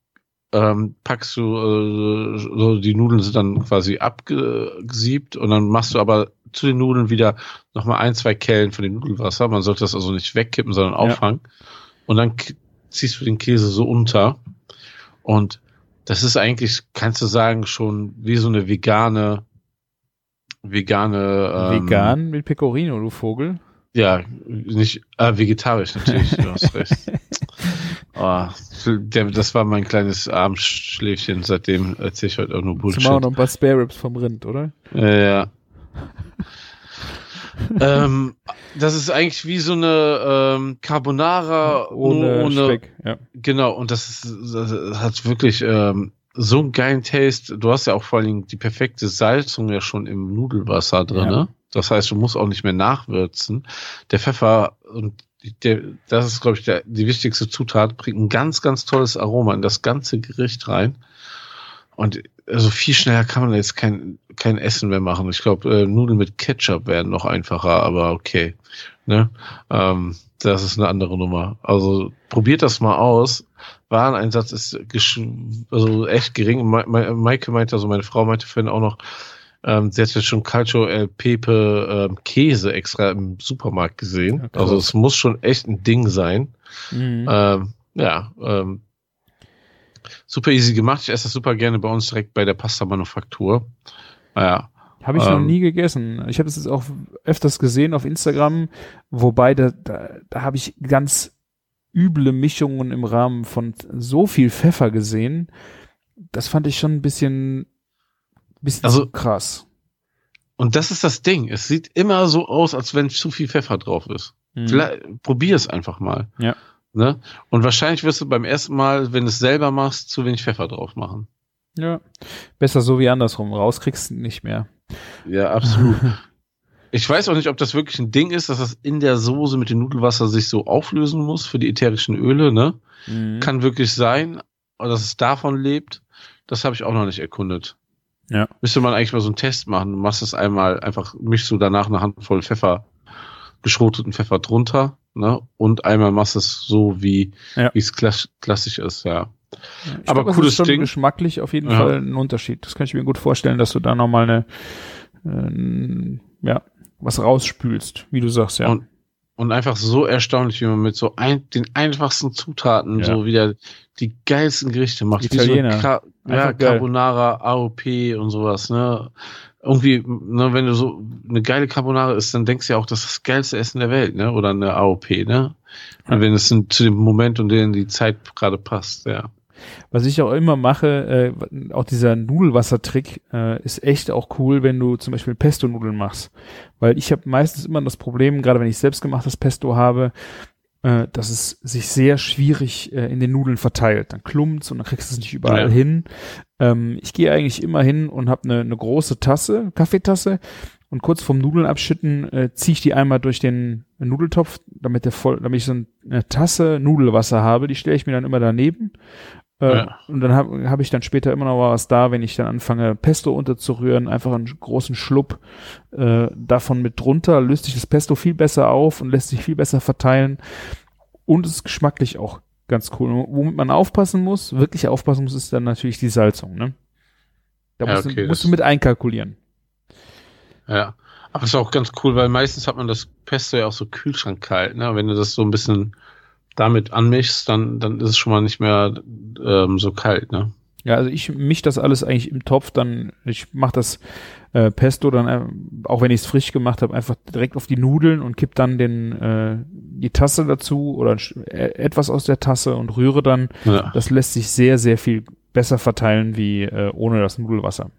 ähm, packst du, äh, so die Nudeln sind dann quasi abgesiebt und dann machst du aber zu den Nudeln wieder nochmal ein, zwei Kellen von dem Nudelwasser. Man sollte das also nicht wegkippen, sondern auffangen. Und dann ziehst du den Käse so unter. Und das ist eigentlich, kannst du sagen, schon wie so eine vegane, vegane, ähm, Vegan mit Pecorino, du Vogel. Ja, nicht, äh, vegetarisch natürlich, du hast recht. Oh, das war mein kleines Abendschläfchen, seitdem erzähle ich heute auch nur Bullshit. Zumal auch noch ein paar Spare Ribs vom Rind, oder? Ja. ähm, das ist eigentlich wie so eine ähm, Carbonara Ohne, ohne Speck. Ja. Genau, und das, ist, das hat wirklich ähm, so einen geilen Taste. Du hast ja auch vor allen Dingen die perfekte Salzung ja schon im Nudelwasser drin. Ja. Ne? Das heißt, du musst auch nicht mehr nachwürzen. Der Pfeffer und der, das ist, glaube ich, der, die wichtigste Zutat, bringt ein ganz, ganz tolles Aroma in das ganze Gericht rein. Und also viel schneller kann man jetzt kein, kein Essen mehr machen. Ich glaube, äh, Nudeln mit Ketchup werden noch einfacher, aber okay. Ne? Ähm, das ist eine andere Nummer. Also probiert das mal aus. Wareneinsatz ist also echt gering. Ma Maike meinte, also meine Frau meinte vorhin auch noch, Ähm, sie hat jetzt schon Calcio El Pepe ähm, Käse extra im Supermarkt gesehen. Ja, also es muss schon echt ein Ding sein. Mhm. Ähm, ja, ähm, super easy gemacht. Ich esse das super gerne bei uns direkt bei der Pasta-Manufaktur. Naja, Habe ich noch ähm, nie gegessen. Ich habe es jetzt auch öfters gesehen auf Instagram, wobei da, da, da habe ich ganz üble Mischungen im Rahmen von so viel Pfeffer gesehen. Das fand ich schon ein bisschen, bisschen Also- krass. und das ist das Ding. Es sieht immer so aus, als wenn zu viel Pfeffer drauf ist. Mhm. Vielleicht, probier es einfach mal. Ja. Ne? Und wahrscheinlich wirst du beim ersten Mal, wenn du es selber machst, zu wenig Pfeffer drauf machen. Ja. Besser so wie andersrum. Rauskriegst du nicht mehr. Ja, absolut. ich weiß auch nicht, ob das wirklich ein Ding ist, dass das in der Soße mit dem Nudelwasser sich so auflösen muss für die ätherischen Öle, ne? Mhm. Kann wirklich sein, dass es davon lebt, das habe ich auch noch nicht erkundet. Ja. Müsste man eigentlich mal so einen Test machen. Du machst es einmal, einfach mischst du danach eine Handvoll Pfeffer, geschroteten Pfeffer drunter, ne? Und einmal machst es so, wie Ja. wie es klass klassisch ist, ja. Ich Aber glaub, es cooles ist schon Ding. geschmacklich auf jeden Ja. Fall ein Unterschied. Das kann ich mir gut vorstellen, dass du da nochmal eine, äh, ja, was rausspülst, wie du sagst, ja. Und, und einfach so erstaunlich, wie man mit so ein, den einfachsten Zutaten Ja. so wieder die geilsten Gerichte macht. Italiener. Wie so Ca ja. Carbonara, AOP und sowas, ne? Irgendwie, ne, wenn du so eine geile Carbonara isst, dann denkst du ja auch, das ist das geilste Essen der Welt, ne? Oder eine AOP, ne? Und wenn es zu dem Moment und in die Zeit gerade passt, ja. Was ich auch immer mache, äh, auch dieser Nudelwassertrick äh, ist echt auch cool, wenn du zum Beispiel Pesto-Nudeln machst. Weil ich habe meistens immer das Problem, gerade wenn ich selbstgemachtes Pesto habe, äh, dass es sich sehr schwierig äh, in den Nudeln verteilt. Dann klumpt's und dann kriegst du es nicht überall Ja. hin. Ähm, ich gehe eigentlich immer hin und habe eine ne große Tasse, Kaffeetasse und kurz vorm Nudeln abschütten äh, ziehe ich die einmal durch den Nudeltopf, damit der voll, damit ich so eine Tasse Nudelwasser habe. Die stelle ich mir dann immer daneben. Äh, Ja. Und dann habe hab ich dann später immer noch was da, wenn ich dann anfange, Pesto unterzurühren, einfach einen großen Schluck äh, davon mit drunter, löst sich das Pesto viel besser auf und lässt sich viel besser verteilen. Und es ist geschmacklich auch ganz cool. Und Womit man aufpassen muss, wirklich aufpassen muss, ist dann natürlich die Salzung. Ne? Da Ja, musst, okay, du, musst du mit einkalkulieren. Ja. Aber ist auch ganz cool, weil meistens hat man das Pesto ja auch so kühlschrankkalt, ne? Wenn du das so ein bisschen damit anmischst, dann, dann ist es schon mal nicht mehr ähm, so kalt, ne? Ja, also ich misch das alles eigentlich im Topf, dann ich mache das äh, Pesto dann, äh, auch wenn ich es frisch gemacht habe, einfach direkt auf die Nudeln und kipp dann den äh, die Tasse dazu oder äh, etwas aus der Tasse und rühre dann. Ja. Das lässt sich sehr, sehr viel besser verteilen wie äh, ohne das Nudelwasser.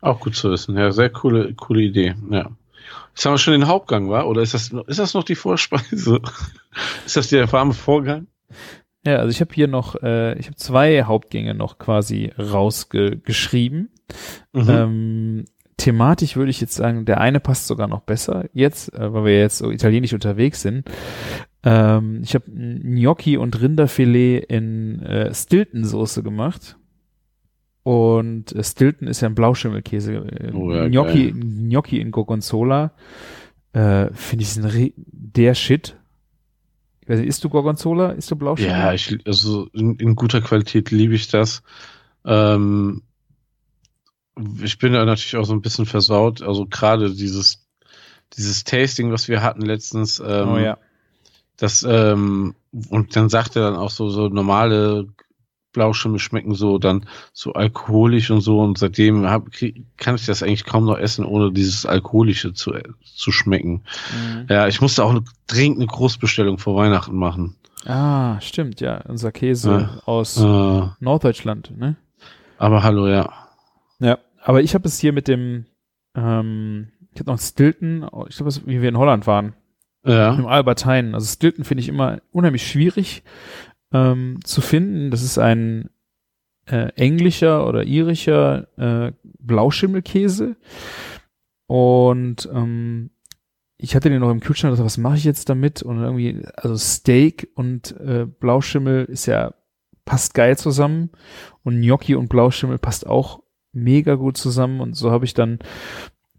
Auch gut zu wissen. Ja, sehr coole, coole Idee. Ja. Jetzt haben wir schon den Hauptgang, war? Oder ist das, noch- ist das noch die Vorspeise? ist das der warme Vorgang? Ja, also ich habe hier noch, äh, ich habe zwei Hauptgänge noch quasi rausgeschrieben. Mhm. Ähm, thematisch würde ich jetzt sagen, der eine passt sogar noch besser jetzt, äh, weil wir jetzt so italienisch unterwegs sind. Ähm, ich habe Gnocchi und Rinderfilet in äh, Stilton-Soße gemacht. Und äh, Stilton ist ja ein Blauschimmelkäse. Äh, Oh ja, Gnocchi, Gnocchi in Gorgonzola. Äh, Finde ich ein der Shit. Ich weiß nicht, isst du Gorgonzola? Isst du Blauschimmel? Ja, ich, also in, in guter Qualität liebe ich das. Ähm, ich bin da natürlich auch so ein bisschen versaut. Also gerade dieses, dieses Tasting, was wir hatten letztens, ähm, oh ja. das, ähm, und dann sagt er dann auch so, so normale Blauschimmel schmecken so dann so alkoholisch und so und seitdem hab, kann ich das eigentlich kaum noch essen, ohne dieses Alkoholische zu, zu schmecken. Mhm. Ja, ich musste auch eine, dringend eine Großbestellung vor Weihnachten machen. Ah, stimmt, ja. Unser Käse Ja. aus Äh, Norddeutschland, ne? aber hallo, ja. Ja, aber ich habe es hier mit dem, ähm, ich habe noch Stilton, ich glaube, wie wir in Holland waren, Ja. im Alberthein. Also Stilton finde ich immer unheimlich schwierig ähm, zu finden. Das ist ein äh, englischer oder irischer äh, Blauschimmelkäse. Und ähm, ich hatte den noch im Kühlschrank, dachte, was mache ich jetzt damit? Und irgendwie, also Steak und äh, Blauschimmel ist ja, passt geil zusammen. Und Gnocchi und Blauschimmel passt auch mega gut zusammen. Und so habe ich dann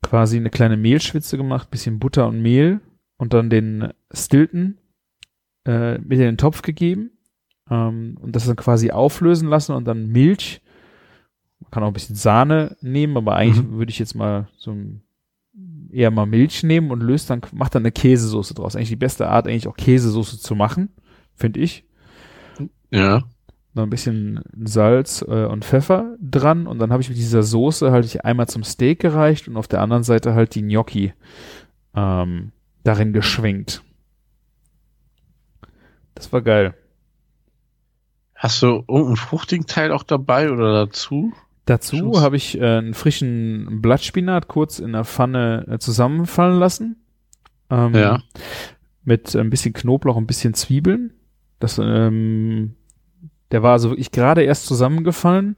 quasi eine kleine Mehlschwitze gemacht, bisschen Butter und Mehl und dann den Stilton äh, mit in den Topf gegeben ähm, und das dann quasi auflösen lassen und dann Milch, man kann auch ein bisschen Sahne nehmen, aber eigentlich Mhm. würde ich jetzt mal so ein, eher mal Milch nehmen und löst dann, macht dann eine Käsesoße draus. Eigentlich die beste Art, eigentlich auch Käsesoße zu machen, finde ich. Ja. Noch ein bisschen Salz äh, und Pfeffer dran und dann habe ich mit dieser Soße halt ich einmal zum Steak gereicht und auf der anderen Seite halt die Gnocchi ähm, darin geschwenkt. Das war geil. Hast du irgendeinen fruchtigen Teil auch dabei oder dazu? Dazu habe ich äh, einen frischen Blattspinat kurz in der Pfanne äh, zusammenfallen lassen. Ähm, Ja. Mit ein bisschen Knoblauch, ein bisschen Zwiebeln. Das, ähm, der war also wirklich gerade erst zusammengefallen.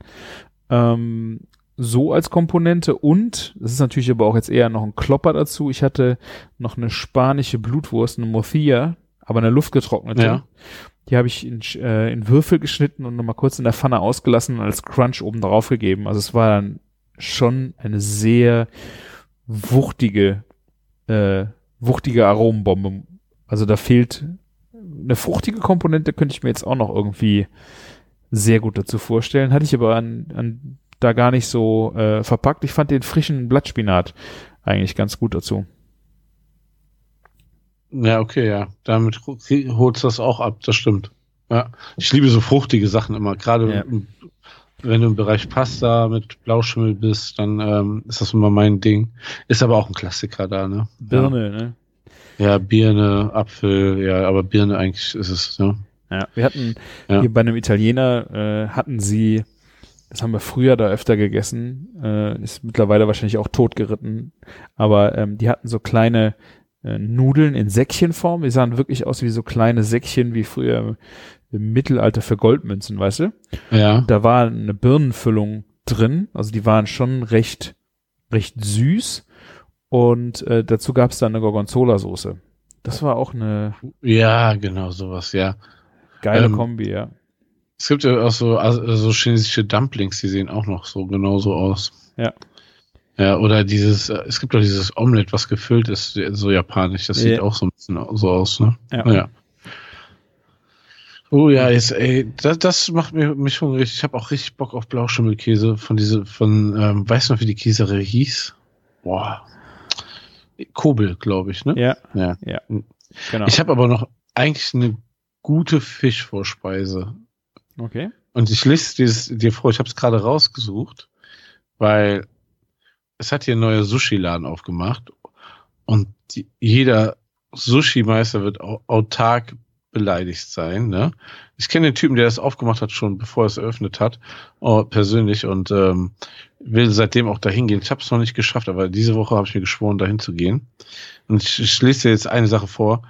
Ähm, so als Komponente und, das ist natürlich aber auch jetzt eher noch ein Klopper dazu. Ich hatte noch eine spanische Blutwurst, eine Morcilla, aber eine luftgetrocknete. Ja. Die habe ich in, äh, in Würfel geschnitten und nochmal kurz in der Pfanne ausgelassen und als Crunch oben drauf gegeben. Also es war dann schon eine sehr wuchtige, äh, wuchtige Aromenbombe. Also da fehlt eine fruchtige Komponente, könnte ich mir jetzt auch noch irgendwie sehr gut dazu vorstellen. Hatte ich aber an, an da gar nicht so äh, verpackt. Ich fand den frischen Blattspinat eigentlich ganz gut dazu. Ja, okay, ja. Damit holst du das auch ab, das stimmt. Ja. Ich liebe so fruchtige Sachen immer, gerade Ja. wenn du im Bereich Pasta mit Blauschimmel bist, dann ähm, ist das immer mein Ding. Ist aber auch ein Klassiker da, ne? Birne, ne? Ja, ja Birne, Apfel, ja, aber Birne eigentlich ist es, ne? Ja, wir hatten Ja. hier bei einem Italiener äh, hatten sie, das haben wir früher da öfter gegessen, äh, ist mittlerweile wahrscheinlich auch totgeritten, aber ähm, die hatten so kleine äh, Nudeln in Säckchenform, die sahen wirklich aus wie so kleine Säckchen wie früher im Mittelalter für Goldmünzen, weißt du? Ja. Da war eine Birnenfüllung drin, also die waren schon recht, recht süß und äh, dazu gab es dann eine Gorgonzola-Soße. Das war auch eine Ja, genau, sowas, ja. geile Ähm, Kombi, ja. Es gibt ja auch so, also so chinesische Dumplings, die sehen auch noch so genauso aus. Ja. Ja, oder dieses, äh, es gibt doch dieses Omelette, was gefüllt ist, so japanisch, das sieht Ja. auch so ein bisschen so aus, ne? Ja. ja. Oh ja, jetzt, ey, das, das macht mir, mich hungrig. Ich habe auch richtig Bock auf Blauschimmelkäse von diese, von, ähm, weißt du noch, wie die Käserei hieß? Boah. Kobel, glaube ich, ne? Ja, Ja. ja. Genau. Ich habe aber noch eigentlich eine gute Fischvorspeise. okay. Und ich lese dieses, dir vor, ich habe es gerade rausgesucht, weil es hat hier ein neuer Sushi-Laden aufgemacht und die, jeder Sushi-Meister wird au autark beleidigt sein. Ne? Ich kenne den Typen, der das aufgemacht hat, schon bevor er es eröffnet hat, oh, persönlich und ähm, will seitdem auch dahin gehen. Ich habe es noch nicht geschafft, aber diese Woche habe ich mir geschworen, dahin zu gehen. Und ich, ich lese dir jetzt eine Sache vor.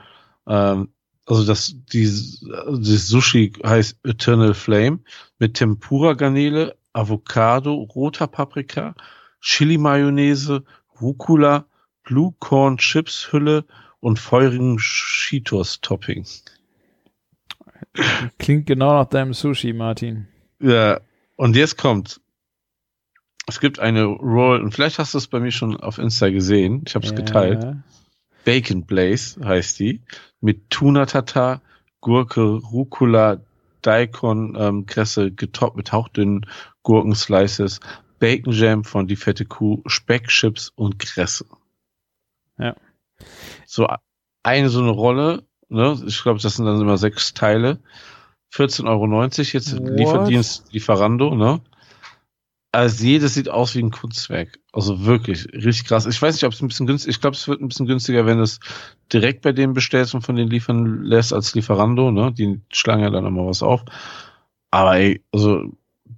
Ähm, also das die, das Sushi heißt Eternal Flame mit Tempura-Garnele, Avocado, roter Paprika, Chili-Mayonnaise, Rucola, Blue Corn Chips Hülle und feurigen Cheetos-Topping. Klingt genau nach deinem Sushi, Martin. Ja, und jetzt kommt. Es gibt eine Roll, und vielleicht hast du es bei mir schon auf Insta gesehen. Ich habe es Ja. geteilt. Bacon Blaze heißt die. Mit Tuna Tatar, Gurke, Rucola, Daikon, ähm, Kresse, getoppt mit hauchdünnen Gurkenslices, Bacon Jam von Die Fette Kuh, Speckchips und Kresse. Ja. So eine so eine Rolle, ne? Ich glaube, das sind dann immer sechs Teile. 14,90 Euro jetzt What? Lieferdienst Lieferando, ne? Also jedes sieht aus wie ein Kunstwerk. Also wirklich, richtig krass. Ich weiß nicht, ob es ein bisschen günstig, ich glaube, es wird ein bisschen günstiger, wenn es direkt bei denen bestellst und von denen liefern lässt als Lieferando, ne? Die schlagen ja dann immer was auf. Aber ey, also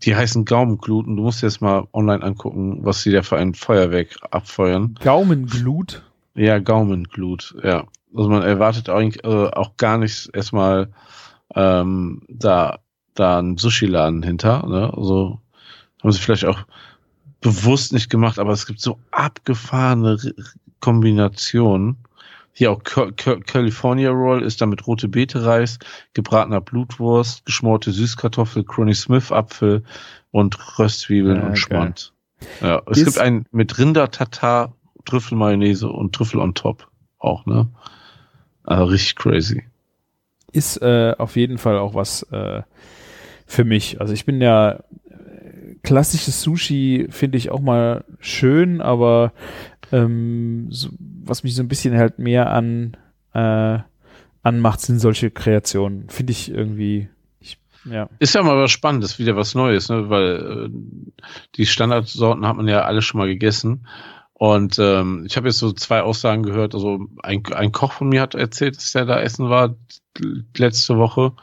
die heißen Gaumenglut und du musst dir jetzt mal online angucken, was sie da für ein Feuerwerk abfeuern. Gaumenglut. Ja, Gaumenglut, ja. Also man erwartet eigentlich äh, auch gar nicht erstmal ähm, da, da einen Sushi-Laden hinter. Ne? Also haben sie vielleicht auch bewusst nicht gemacht, aber es gibt so abgefahrene Kombinationen. Hier auch Ca- Ca- California Roll ist da mit rote Beete Reis, gebratener Blutwurst, geschmorte Süßkartoffel, Crony Smith Apfel und Röstzwiebeln Ja, und geil. Schmand. Ja, es Ist- gibt einen mit Rinder Tatar, Trüffelmayonnaise und Trüffel on top auch, ne? Also richtig crazy. Ist äh, auf jeden Fall auch was äh, für mich. Also ich bin ja äh, klassisches Sushi finde ich auch mal schön, aber ähm, so, was mich so ein bisschen halt mehr an äh, anmacht, sind solche Kreationen. Finde ich irgendwie, ich, ja. Ist ja mal was Spannendes, wieder was Neues, ne? weil äh, die Standardsorten hat man ja alle schon mal gegessen. Und ähm, ich habe jetzt so zwei Aussagen gehört. Also ein, ein Koch von mir hat erzählt, dass er da essen war letzte Woche.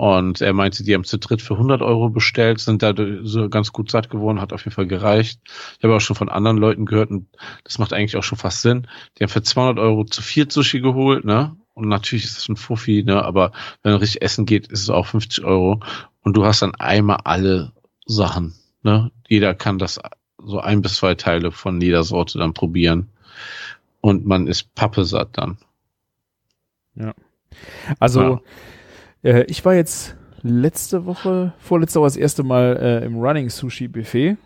Und er meinte, die haben zu dritt für 100 Euro bestellt, sind da so ganz gut satt geworden, hat auf jeden Fall gereicht. Ich habe auch schon von anderen Leuten gehört und das macht eigentlich auch schon fast Sinn. Die haben für 200 Euro zu viel Sushi geholt, ne? Und natürlich ist das ein Fuffi, ne? Aber wenn man richtig essen geht, ist es auch 50 Euro. Und du hast dann einmal alle Sachen, ne? Jeder kann das so ein bis zwei Teile von jeder Sorte dann probieren. Und man ist pappesatt dann. Ja. Also, ja äh, ich war jetzt letzte Woche, vorletzte Woche das erste Mal äh, im Running Sushi Buffet.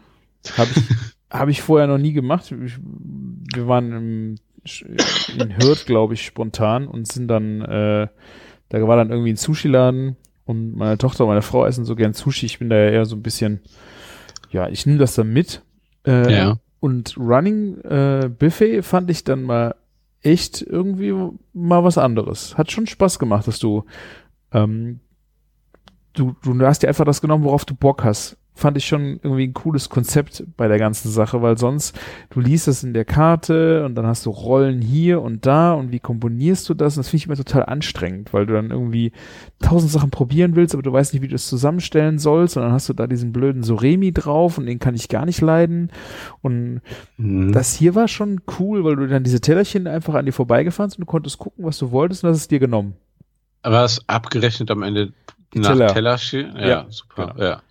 Habe ich, hab ich vorher noch nie gemacht. Ich, wir waren im, in Hürth, glaube ich, spontan und sind dann, äh, da war dann irgendwie ein Sushi-Laden und meine Tochter und meine Frau essen so gern Sushi. Ich bin da ja eher so ein bisschen, ja, ich nehme das dann mit. Äh, ja. Und Running äh, Buffet fand ich dann mal echt irgendwie mal was anderes. Hat schon Spaß gemacht, dass du ähm, du, du hast dir einfach das genommen, worauf du Bock hast. Fand ich schon irgendwie ein cooles Konzept bei der ganzen Sache, weil sonst, du liest es in der Karte und dann hast du Rollen hier und da und wie komponierst du das? Und das finde ich immer total anstrengend, weil du dann irgendwie tausend Sachen probieren willst, aber du weißt nicht, wie du es zusammenstellen sollst und dann hast du da diesen blöden Soremi drauf und den kann ich gar nicht leiden. Und mhm. das hier war schon cool, weil du dann diese Tellerchen einfach an dir vorbeigefahren und du konntest gucken, was du wolltest und das ist dir genommen. War es abgerechnet am Ende nach Teller? Teller ja, ja, super. Genau. Ja.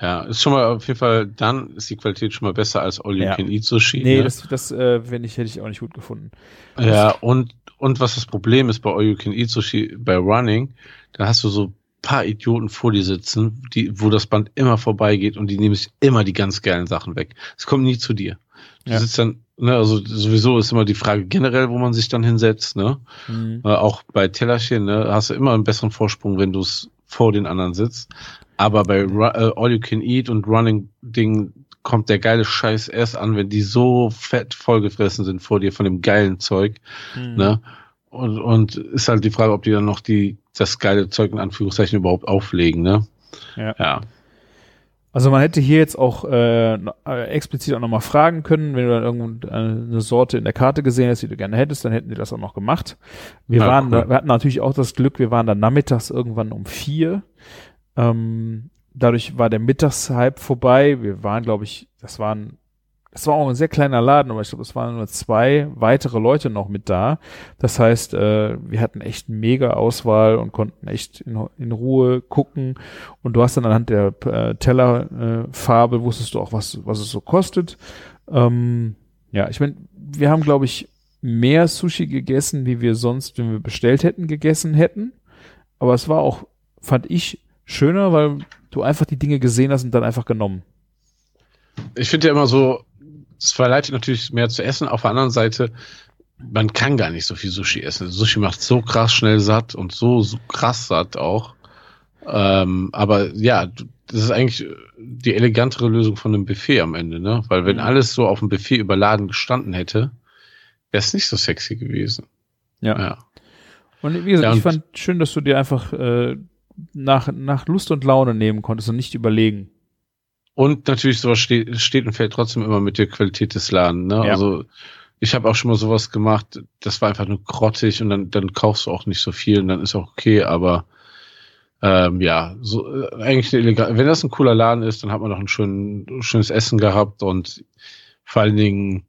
Ja, ist schon mal auf jeden Fall, dann ist die Qualität schon mal besser als All You ja. Can Eat Sushi. Nee, ne? das, das äh, wenn ich, hätte ich auch nicht gut gefunden. Ja, und, und was das Problem ist bei All You Can Eat Sushi, bei Running, da hast du so paar Idioten vor dir sitzen, die, wo das Band immer vorbeigeht und die nehmen sich immer die ganz geilen Sachen weg. Es kommt nie zu dir. Du ja. sitzt dann Ne, also sowieso ist immer die Frage generell, wo man sich dann hinsetzt. Ne? Mhm. Äh, auch bei Tellerchen ne, hast du immer einen besseren Vorsprung, wenn du es vor den anderen sitzt. Aber bei äh, All You Can Eat und Running Ding kommt der geile Scheiß erst an, wenn die so fett vollgefressen sind vor dir von dem geilen Zeug. Mhm. Ne? Und, und ist halt die Frage, ob die dann noch die das geile Zeug in Anführungszeichen überhaupt auflegen. Ne? Ja. ja. Also man hätte hier jetzt auch äh, äh explizit auch nochmal fragen können, wenn du dann irgendeine Sorte in der Karte gesehen hast, die du gerne hättest, dann hätten die das auch noch gemacht. Wir ja, waren, cool. da, wir hatten natürlich auch das Glück, wir waren dann nachmittags irgendwann um vier. Ähm, dadurch war der Mittagshype vorbei. Wir waren, glaube ich, das waren es war auch ein sehr kleiner Laden, aber ich glaube, es waren nur zwei weitere Leute noch mit da. Das heißt, äh, wir hatten echt mega Auswahl und konnten echt in, in Ruhe gucken. Und du hast dann anhand der äh, Tellerfarbe, äh, wusstest du auch, was, was es so kostet. Ähm, ja, ich meine, wir haben, glaube ich, mehr Sushi gegessen, wie wir sonst, wenn wir bestellt hätten, gegessen hätten. Aber es war auch, fand ich, schöner, weil du einfach die Dinge gesehen hast und dann einfach genommen. Ich finde ja immer so, es verleitet natürlich mehr zu essen. Auf der anderen Seite, man kann gar nicht so viel Sushi essen. Sushi macht so krass schnell satt und so, so krass satt auch. Ähm, aber ja, das ist eigentlich die elegantere Lösung von einem Buffet am Ende, ne? Weil wenn mhm. alles so auf dem Buffet überladen gestanden hätte, wäre es nicht so sexy gewesen. Ja. ja. Und wie gesagt, ja, ich fand schön, dass du dir einfach äh, nach, nach Lust und Laune nehmen konntest und nicht überlegen. Und natürlich sowas steht, steht und fällt trotzdem immer mit der Qualität des Ladens. Ne? Ja. Also ich habe auch schon mal sowas gemacht, das war einfach nur grottig und dann, dann kaufst du auch nicht so viel und dann ist auch okay, aber ähm, ja, so äh, eigentlich illegal. Wenn das ein cooler Laden ist, dann hat man doch ein schön, schönes Essen gehabt und vor allen Dingen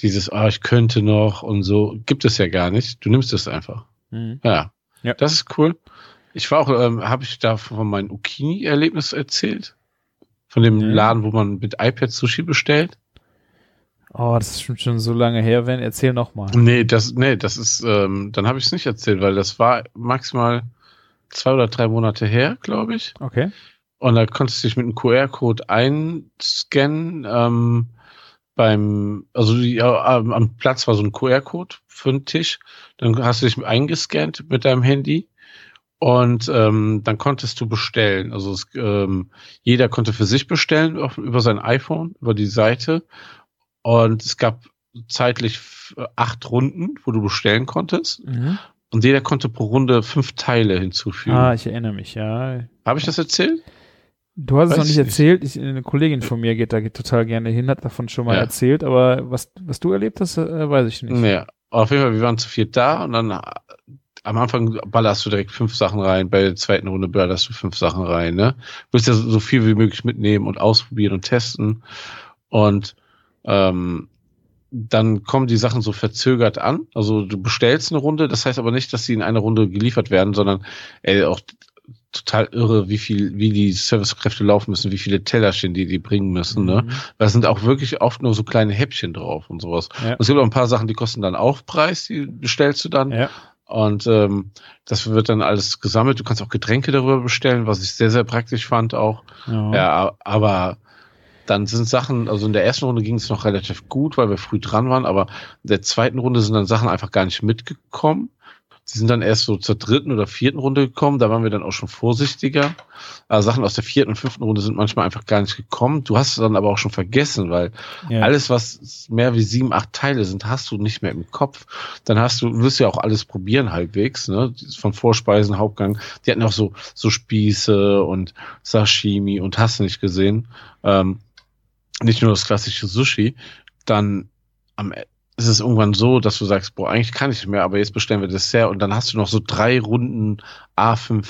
dieses, ah, ich könnte noch und so, gibt es ja gar nicht. Du nimmst es einfach. Mhm. Ja. ja. Das ist cool. Ich war auch, ähm, habe ich da von meinem Ukini-Erlebnis erzählt? Von dem nee. Laden, wo man mit iPad Sushi bestellt? Oh, das ist schon so lange her, wenn erzähl noch mal. Nee, das nee, das ist ähm, dann habe ich es nicht erzählt, weil das war maximal zwei oder drei Monate her, glaube ich. Okay. Und da konntest du dich mit einem QR-Code einscannen. Ähm, beim, also ja, am Platz war so ein QR-Code für einen Tisch. Dann hast du dich eingescannt mit deinem Handy Und ähm, dann konntest du bestellen. Also es, ähm, jeder konnte für sich bestellen auf, über sein iPhone, über die Seite. Und es gab zeitlich acht Runden, wo du bestellen konntest. Mhm. Und jeder konnte pro Runde fünf Teile hinzufügen. Ah, ich erinnere mich, ja. Habe ich das erzählt? Du hast es Weiß noch nicht ich nicht. erzählt. Ich, eine Kollegin von mir geht da geht total gerne hin, hat davon schon mal Ja. erzählt, aber was, was du erlebt hast, äh, weiß ich nicht. Nee, auf jeden Fall, wir waren zu viert da und dann am Anfang ballerst du direkt fünf Sachen rein, bei der zweiten Runde ballerst du fünf Sachen rein, ne? Du willst ja so viel wie möglich mitnehmen und ausprobieren und testen. Und ähm, dann kommen die Sachen so verzögert an. Also du bestellst eine Runde, das heißt aber nicht, dass sie in einer Runde geliefert werden, sondern ey, auch total irre, wie viel, wie die Servicekräfte laufen müssen, wie viele Tellerchen die die bringen müssen, ne? Mhm. Da sind auch wirklich oft nur so kleine Häppchen drauf und sowas. Ja. Es gibt auch ein paar Sachen, die kosten dann Aufpreis, die bestellst du dann. Ja. Und ähm, das wird dann alles gesammelt. Du kannst auch Getränke darüber bestellen, was ich sehr, sehr praktisch fand auch. Ja. Ja, aber dann sind Sachen, also in der ersten Runde ging es noch relativ gut, weil wir früh dran waren, aber in der zweiten Runde sind dann Sachen einfach gar nicht mitgekommen. Die sind dann erst so zur dritten oder vierten Runde gekommen, da waren wir dann auch schon vorsichtiger. Also Sachen aus der vierten und fünften Runde sind manchmal einfach gar nicht gekommen. Du hast es dann aber auch schon vergessen, weil Ja. alles, was mehr wie sieben, acht Teile sind, hast du nicht mehr im Kopf. Dann hast du, wirst ja auch alles probieren halbwegs, ne? Von Vorspeisen, Hauptgang. Die hatten auch so, so Spieße und Sashimi und hast nicht gesehen. Ähm, nicht nur das klassische Sushi. Dann am ist es irgendwann so, dass du sagst, boah, eigentlich kann ich nicht mehr, aber jetzt bestellen wir Dessert und dann hast du noch so drei Runden A5,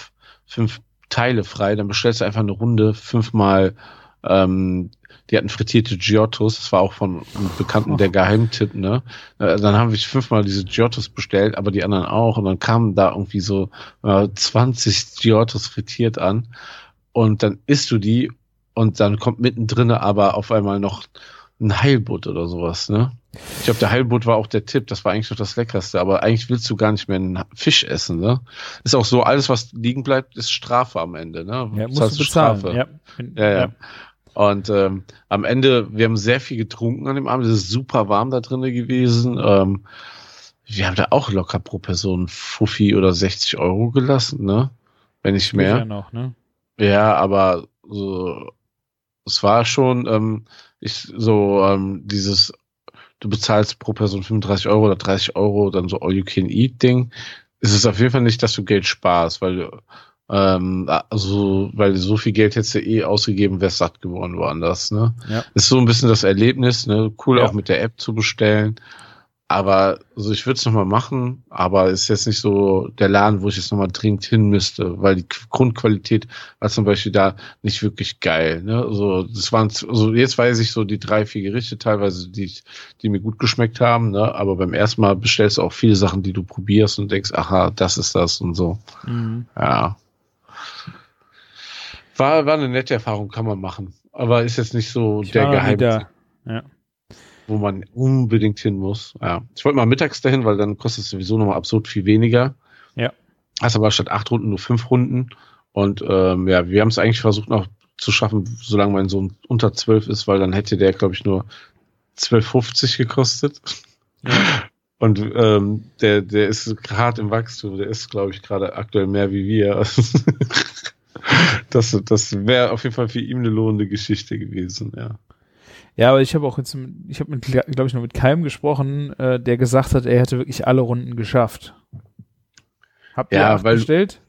fünf Teile frei, dann bestellst du einfach eine Runde fünfmal ähm, die hatten frittierte Giottos, das war auch von einem Bekannten der Geheimtipp, ne? Äh, Dann haben wir fünfmal diese Giottos bestellt, aber die anderen auch. Und dann kamen da irgendwie so äh, 20 Giottos frittiert an. Und dann isst du die und dann kommt mittendrin aber auf einmal noch ein Heilbutt oder sowas, ne? Ich glaube, der Heilbutt war auch der Tipp, das war eigentlich noch das Leckerste, aber eigentlich willst du gar nicht mehr einen Fisch essen, ne? Ist auch so, alles, was liegen bleibt, ist Strafe am Ende, ne? ja, Das musst du bezahlen. Strafe. Ja. Wenn- Ja, ja. Und ähm, am Ende, wir haben sehr viel getrunken an dem Abend. Es ist super warm da drinnen gewesen. Ähm, wir haben da auch locker pro Person Fuffi oder 60 Euro gelassen, ne? Wenn nicht Ja mehr. noch, ne? Ja, aber so, es war schon, ähm, ich so ähm, dieses, du bezahlst pro Person 35 Euro oder 30 Euro, dann so All-You-Can-Eat-Ding. Es ist auf jeden Fall nicht, dass du Geld sparst, weil du, ähm, also, weil so viel Geld hättest du eh ausgegeben, wärst satt geworden woanders, ne? Ja. Ist so ein bisschen das Erlebnis, ne? Cool Ja. auch mit der App zu bestellen. Aber also ich würde es nochmal machen, aber ist jetzt nicht so der Laden, wo ich jetzt nochmal dringend hin müsste, weil die Grundqualität war zum Beispiel da nicht wirklich geil. Ne? Also das waren also jetzt weiß ich so die drei, vier Gerichte teilweise, die, die mir gut geschmeckt haben, ne? aber beim ersten Mal bestellst du auch viele Sachen, die du probierst und denkst, aha, das ist das und so. Mhm. Ja. War, war eine nette Erfahrung, kann man machen. Aber ist jetzt nicht so Ich der Geheimtipp da. Ja. Wo man unbedingt hin muss. Ja. Ich wollte mal mittags dahin, weil dann kostet es sowieso nochmal absurd viel weniger. Ja. Hast aber statt acht Runden nur fünf Runden. Und ähm, ja, wir haben es eigentlich versucht noch zu schaffen, solange mein Sohn unter zwölf ist, weil dann hätte der, glaube ich, nur 12,50 gekostet. Und ähm, der, der ist gerade im Wachstum, der ist, glaube ich, gerade aktuell mehr wie wir. das das wäre auf jeden Fall für ihn eine lohnende Geschichte gewesen, ja. Ja, aber ich habe auch jetzt, mit- ich habe mit, glaube ich, nur mit Keim gesprochen, äh, der gesagt hat, er hätte wirklich alle Runden geschafft. Habt ihr Ja, weil- bestellt?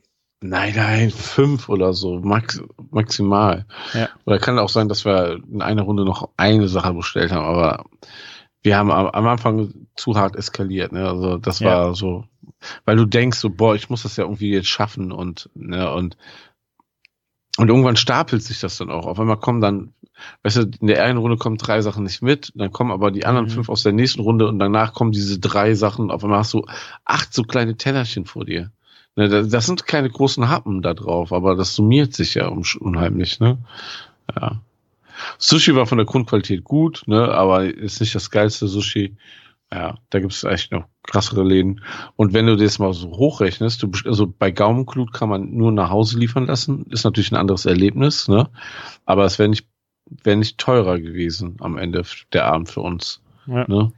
Nein, nein, fünf oder so, max, maximal. Ja. Oder kann auch sein, dass wir in einer Runde noch eine Sache bestellt haben, aber wir haben am, am Anfang zu hart eskaliert, ne? Also das Ja. war so, weil du denkst so, boah, ich muss das ja irgendwie jetzt schaffen und, ne, und und irgendwann stapelt sich das dann auch. Auf einmal kommen dann, weißt du, in der einen Runde kommen drei Sachen nicht mit, dann kommen aber die anderen Mhm. fünf aus der nächsten Runde und danach kommen diese drei Sachen. Auf einmal hast du acht so kleine Tellerchen vor dir. Ne, da- das sind keine großen Happen da drauf, aber das summiert sich ja un- unheimlich, ne? Ja. Sushi war von der Grundqualität gut, ne, aber ist nicht das geilste Sushi. Ja, da gibt es echt noch krassere Läden. Und wenn du das mal so hochrechnest, du, also bei Gaumenklut kann man nur nach Hause liefern lassen, ist natürlich ein anderes Erlebnis, ne? Aber es wäre nicht, wäre nicht teurer gewesen am Ende der Abend für uns. Ja. Ne?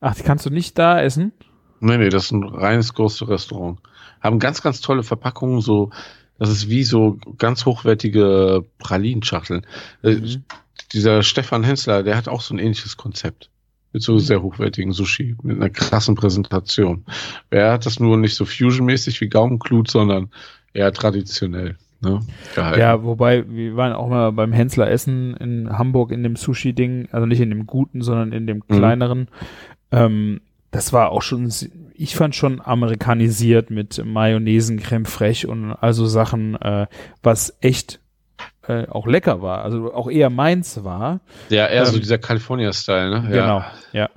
Ach, die kannst du nicht da essen? Nee, nee, das ist ein reines Ghost-Restaurant. Haben ganz, ganz tolle Verpackungen, so, das ist wie so ganz hochwertige Pralinschachteln. Äh, Mhm. Dieser Stefan Hensler, der hat auch so ein ähnliches Konzept. Mit so sehr hochwertigen Sushi, mit einer krassen Präsentation. Er hat das nur nicht so fusionmäßig wie Gaumenklut, sondern eher traditionell. Ne. Ja, wobei, wir waren auch mal beim Hensler Essen in Hamburg in dem Sushi-Ding, also nicht in dem guten, sondern in dem Mhm. kleineren. Ähm, das war auch schon, ich fand schon amerikanisiert mit Mayonnaise, Creme fraiche und also Sachen, äh, was echt äh, auch lecker war, also auch eher meins war. Ja, eher so Ähm, dieser California-Style, ne? Genau, ja.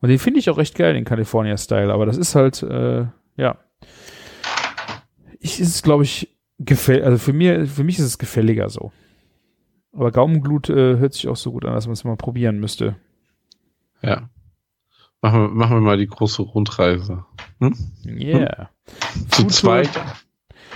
Und den finde ich auch recht geil, den California-Style, aber das ist halt, äh, ja. Ich ist glaube ich, gefäll also für mir, für mich ist es gefälliger so. Aber Gaumenglut äh, hört sich auch so gut an, dass man es mal probieren müsste. Ja. Machen wir, machen wir mal die große Rundreise. Hm? Yeah. Zu Foodtour- zweit.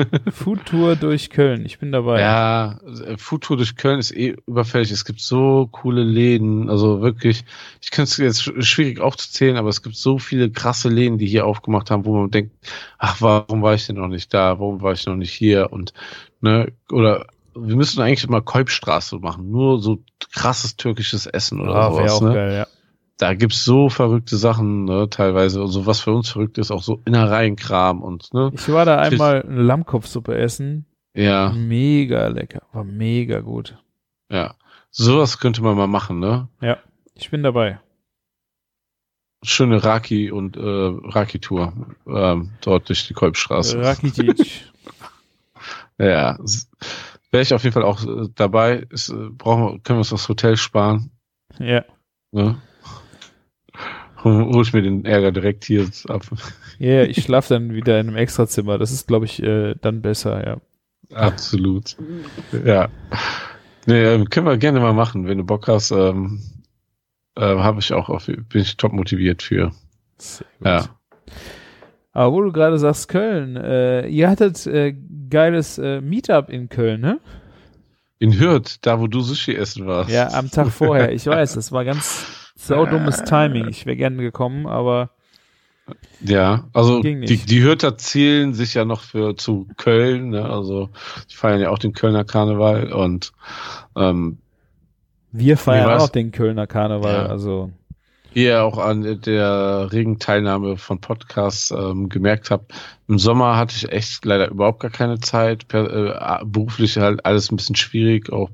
Foodtour durch Köln, ich bin dabei. Ja, Foodtour durch Köln ist eh überfällig. Es gibt so coole Läden. Also wirklich, ich kann es jetzt sch- schwierig aufzuzählen, aber es gibt so viele krasse Läden, die hier aufgemacht haben, wo man denkt, ach, warum war ich denn noch nicht da? Warum war ich noch nicht hier? Und, ne, oder wir müssen eigentlich mal Kolbstraße machen. Nur so krasses türkisches Essen oder ah, sowas. auch ne? geil, ja. Da gibt's so verrückte Sachen, ne, teilweise. Also was für uns verrückt ist, auch so Innereienkram und, ne. Ich war da einmal eine Lammkopfsuppe essen. Ja, Mega lecker. War mega gut. ja. Sowas könnte man mal machen, ne. Ja, ich bin dabei. Schöne Raki und äh, Raki-Tour ähm, dort durch die Kolbstraße. Rakitic. Ja, wäre ich auf jeden Fall auch äh, dabei. Ist, äh, brauchen wir, können wir uns das Hotel sparen, ja. ne. Hol ich mir den Ärger direkt hier ab. Ja, yeah, ich schlafe dann wieder in einem Extrazimmer. Das ist, glaube ich, äh, dann besser, ja. Absolut. Ja. Nee, ähm, können wir gerne mal machen, wenn du Bock hast. Ähm, äh, habe ich auch, auf, bin ich top motiviert für. Sehr gut. Ja. Aber wo du gerade sagst, Köln, äh, ihr hattet äh, geiles äh, Meetup in Köln, ne? In Hürth, da wo du Sushi essen warst. Ja, am Tag vorher. Ich weiß, das war ganz saudummes Timing. Ich wäre gerne gekommen, aber Ja, also die, die Hürther zählen sich ja noch für zu Köln, ne? Also die feiern ja auch den Kölner Karneval und ähm, wir feiern auch den Kölner Karneval. Ja. Also wie ihr auch an der regen Teilnahme von Podcasts ähm, gemerkt habt, im Sommer hatte ich echt leider überhaupt gar keine Zeit. Per, äh, beruflich halt alles ein bisschen schwierig, auch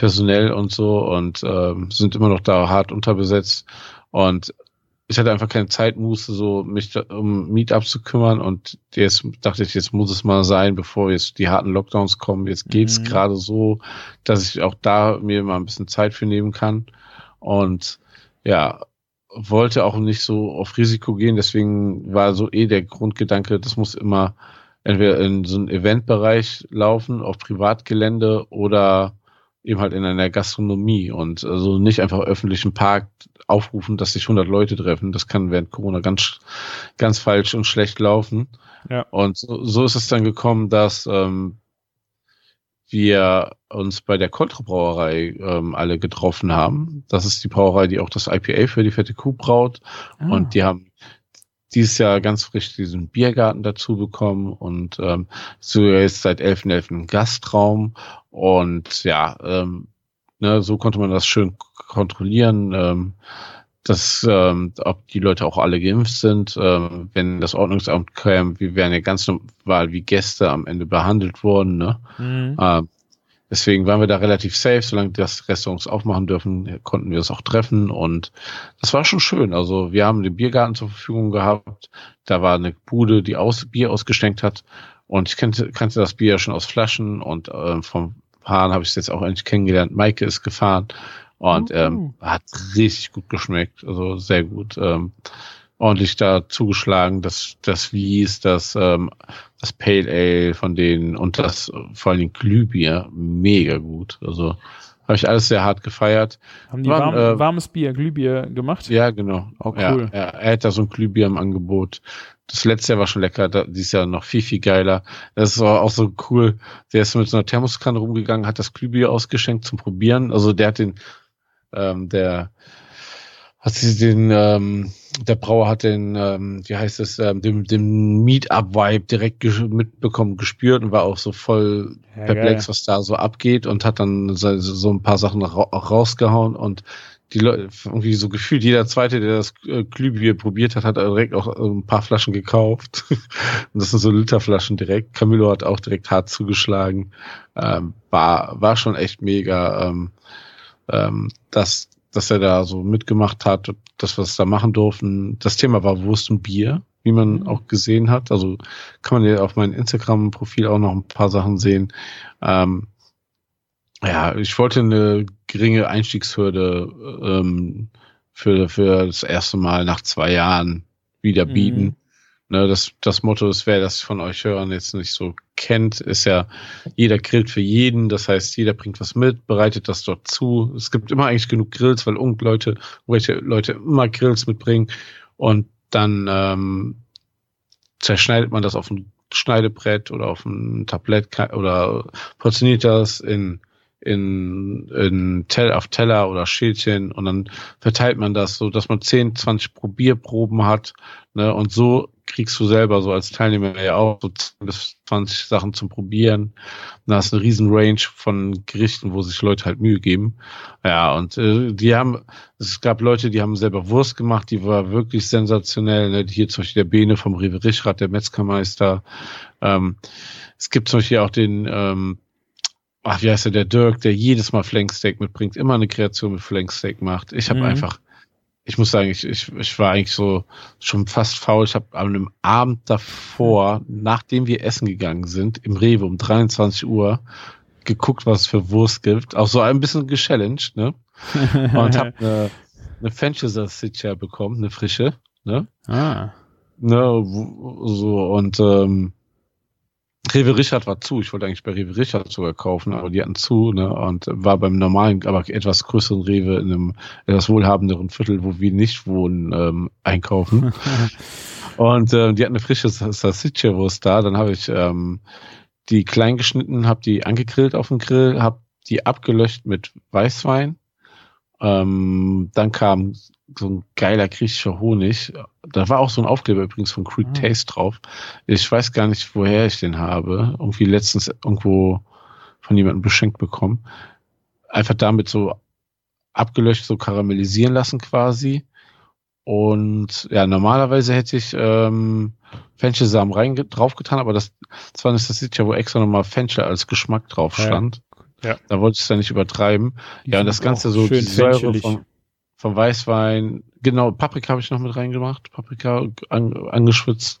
personell und so und ähm, sind immer noch da hart unterbesetzt. Und ich hatte einfach keine Zeit, musste so mich da, um Meetup zu kümmern und jetzt dachte ich, jetzt muss es mal sein, bevor jetzt die harten Lockdowns kommen. Jetzt geht's Mhm. gerade so, dass ich auch da mir mal ein bisschen Zeit für nehmen kann. Und ja, wollte auch nicht so auf Risiko gehen, deswegen war so eh der Grundgedanke, das muss immer entweder in so einen Eventbereich laufen, auf Privatgelände oder eben halt in einer Gastronomie und also nicht einfach öffentlichen Park aufrufen, dass sich 100 Leute treffen. Das kann während Corona ganz, ganz falsch und schlecht laufen. Ja. Und so, so ist es dann gekommen, dass ähm, wir uns bei der Coltre Brauerei ähm, alle getroffen haben. Das ist die Brauerei, die auch das IPA für die fette Kuh braut. ah, Und die haben dieses Jahr ganz frisch diesen Biergarten dazu bekommen und ähm, so jetzt seit 11.11. ein Gastraum. Und ja, ähm, ne, so konnte man das schön kontrollieren, ähm, dass ähm, ob die Leute auch alle geimpft sind. Ähm, wenn das Ordnungsamt käme, wir wären ja ganz normal wie Gäste am Ende behandelt worden. Ne? mhm. Ähm, deswegen waren wir da relativ safe. Solange das Restaurants aufmachen dürfen, konnten wir es auch treffen. Und das war schon schön. Also wir haben den Biergarten zur Verfügung gehabt. Da war eine Bude, die aus, Bier ausgeschenkt hat. Und ich kannte, kannte das Bier ja schon aus Flaschen. Und ähm, vom Fahren habe ich es jetzt auch endlich kennengelernt. Maike ist gefahren. Und Uh. ähm, hat richtig gut geschmeckt. Also sehr gut. Ähm, ordentlich da zugeschlagen. Das, das Wies, das, ähm, das Pale Ale von denen und das vor allen Dingen Glühbier mega gut. Also habe ich alles sehr hart gefeiert. Haben die warm, äh, warmes Bier, Glühbier gemacht? Ja, genau. Oh, cool. Ja, er, er hat da so ein Glühbier im Angebot. Das letzte Jahr war schon lecker, da, dieses Jahr noch viel, viel geiler. Das war auch so cool. Der ist mit so einer Thermoskanne rumgegangen, hat das Glühbier ausgeschenkt zum Probieren. Also der hat den, ähm, der, hat sie den, ähm, der Brauer hat den, ähm, wie heißt es, ähm, dem, dem Meetup-Vibe direkt ges mitbekommen, gespürt und war auch so voll Ja, perplex, geil. was da so abgeht und hat dann so, so ein paar Sachen ra auch rausgehauen und die Leute, irgendwie so gefühlt, jeder Zweite, der das äh, Glühbier probiert hat, hat direkt auch äh, ein paar Flaschen gekauft. und das sind so Literflaschen direkt. Camillo hat auch direkt hart zugeschlagen. Ähm, war, war schon echt mega, ähm, ähm, dass, dass er da so mitgemacht hat, dass wir es da machen durften. Das Thema war Wurst und Bier, wie man Mhm. auch gesehen hat. Also kann man ja auf meinem Instagram-Profil auch noch ein paar Sachen sehen. Ähm, ja, ich wollte eine geringe Einstiegshürde ähm, für, für das erste Mal nach zwei Jahren wieder Mhm. bieten. Ne, das, das Motto ist, wer das von euch Hörern jetzt nicht so kennt, ist ja, jeder grillt für jeden. Das heißt, jeder bringt was mit, bereitet das dort zu. Es gibt immer eigentlich genug Grills, weil irgend Leute, welche Leute immer Grills mitbringen. Und dann ähm, zerschneidet man das auf ein Schneidebrett oder auf ein Tablett oder portioniert das in in, in Tell, auf Teller oder Schälchen und dann verteilt man das so, dass man 10, 20 Probierproben hat, ne, und so kriegst du selber so als Teilnehmer ja auch so 10 bis 20 Sachen zum Probieren. Da hast eine riesen Range von Gerichten, wo sich Leute halt Mühe geben. Ja, und äh, die haben, es gab Leute, die haben selber Wurst gemacht, die war wirklich sensationell. Ne? Hier zum Beispiel der Bene vom Rewe der Metzgermeister. Ähm, es gibt zum Beispiel auch den, ähm, ach, wie heißt der, der Dirk, der jedes Mal Flanksteak mitbringt, immer eine Kreation mit Flanksteak macht. Ich habe Mhm. einfach, ich muss sagen, ich, ich, ich war eigentlich so schon fast faul. Ich habe an einem Abend davor, nachdem wir essen gegangen sind, im Rewe um 23 Uhr, geguckt, was es für Wurst gibt. Auch so ein bisschen gechallenged, ne? Und habe eine, eine Fenchel Salsiccia bekommen, eine frische, ne? ah. Ne, so und ähm, Rewe Richard war zu. Ich wollte eigentlich bei Rewe Richard sogar kaufen, aber die hatten zu, ne? Und war beim normalen, aber etwas größeren Rewe in einem etwas wohlhabenderen Viertel, wo wir nicht wohnen, ähm, einkaufen. Und ähm, die hatten eine frische Salsiccia-Wurst da. Dann habe ich ähm, die klein geschnitten, habe die angegrillt auf dem Grill, habe die abgelöscht mit Weißwein. Ähm, dann kam so ein geiler griechischer Honig. Da war auch so ein Aufkleber übrigens von Creek Ah. Taste drauf. Ich weiß gar nicht, woher ich den habe. Irgendwie letztens irgendwo von jemandem beschenkt bekommen. Einfach damit so abgelöscht, so karamellisieren lassen quasi. Und ja, normalerweise hätte ich ähm, Fenchelsamen rein draufgetan, aber das, das war nicht das sieht ja, wo extra nochmal Fenchel als Geschmack drauf stand. Ja. Da wollte ich es dann nicht übertreiben. Die Ja, und das Ganze so schön die Säure vom, vom Weißwein. Genau, Paprika habe ich noch mit reingemacht. Paprika an, angeschwitzt.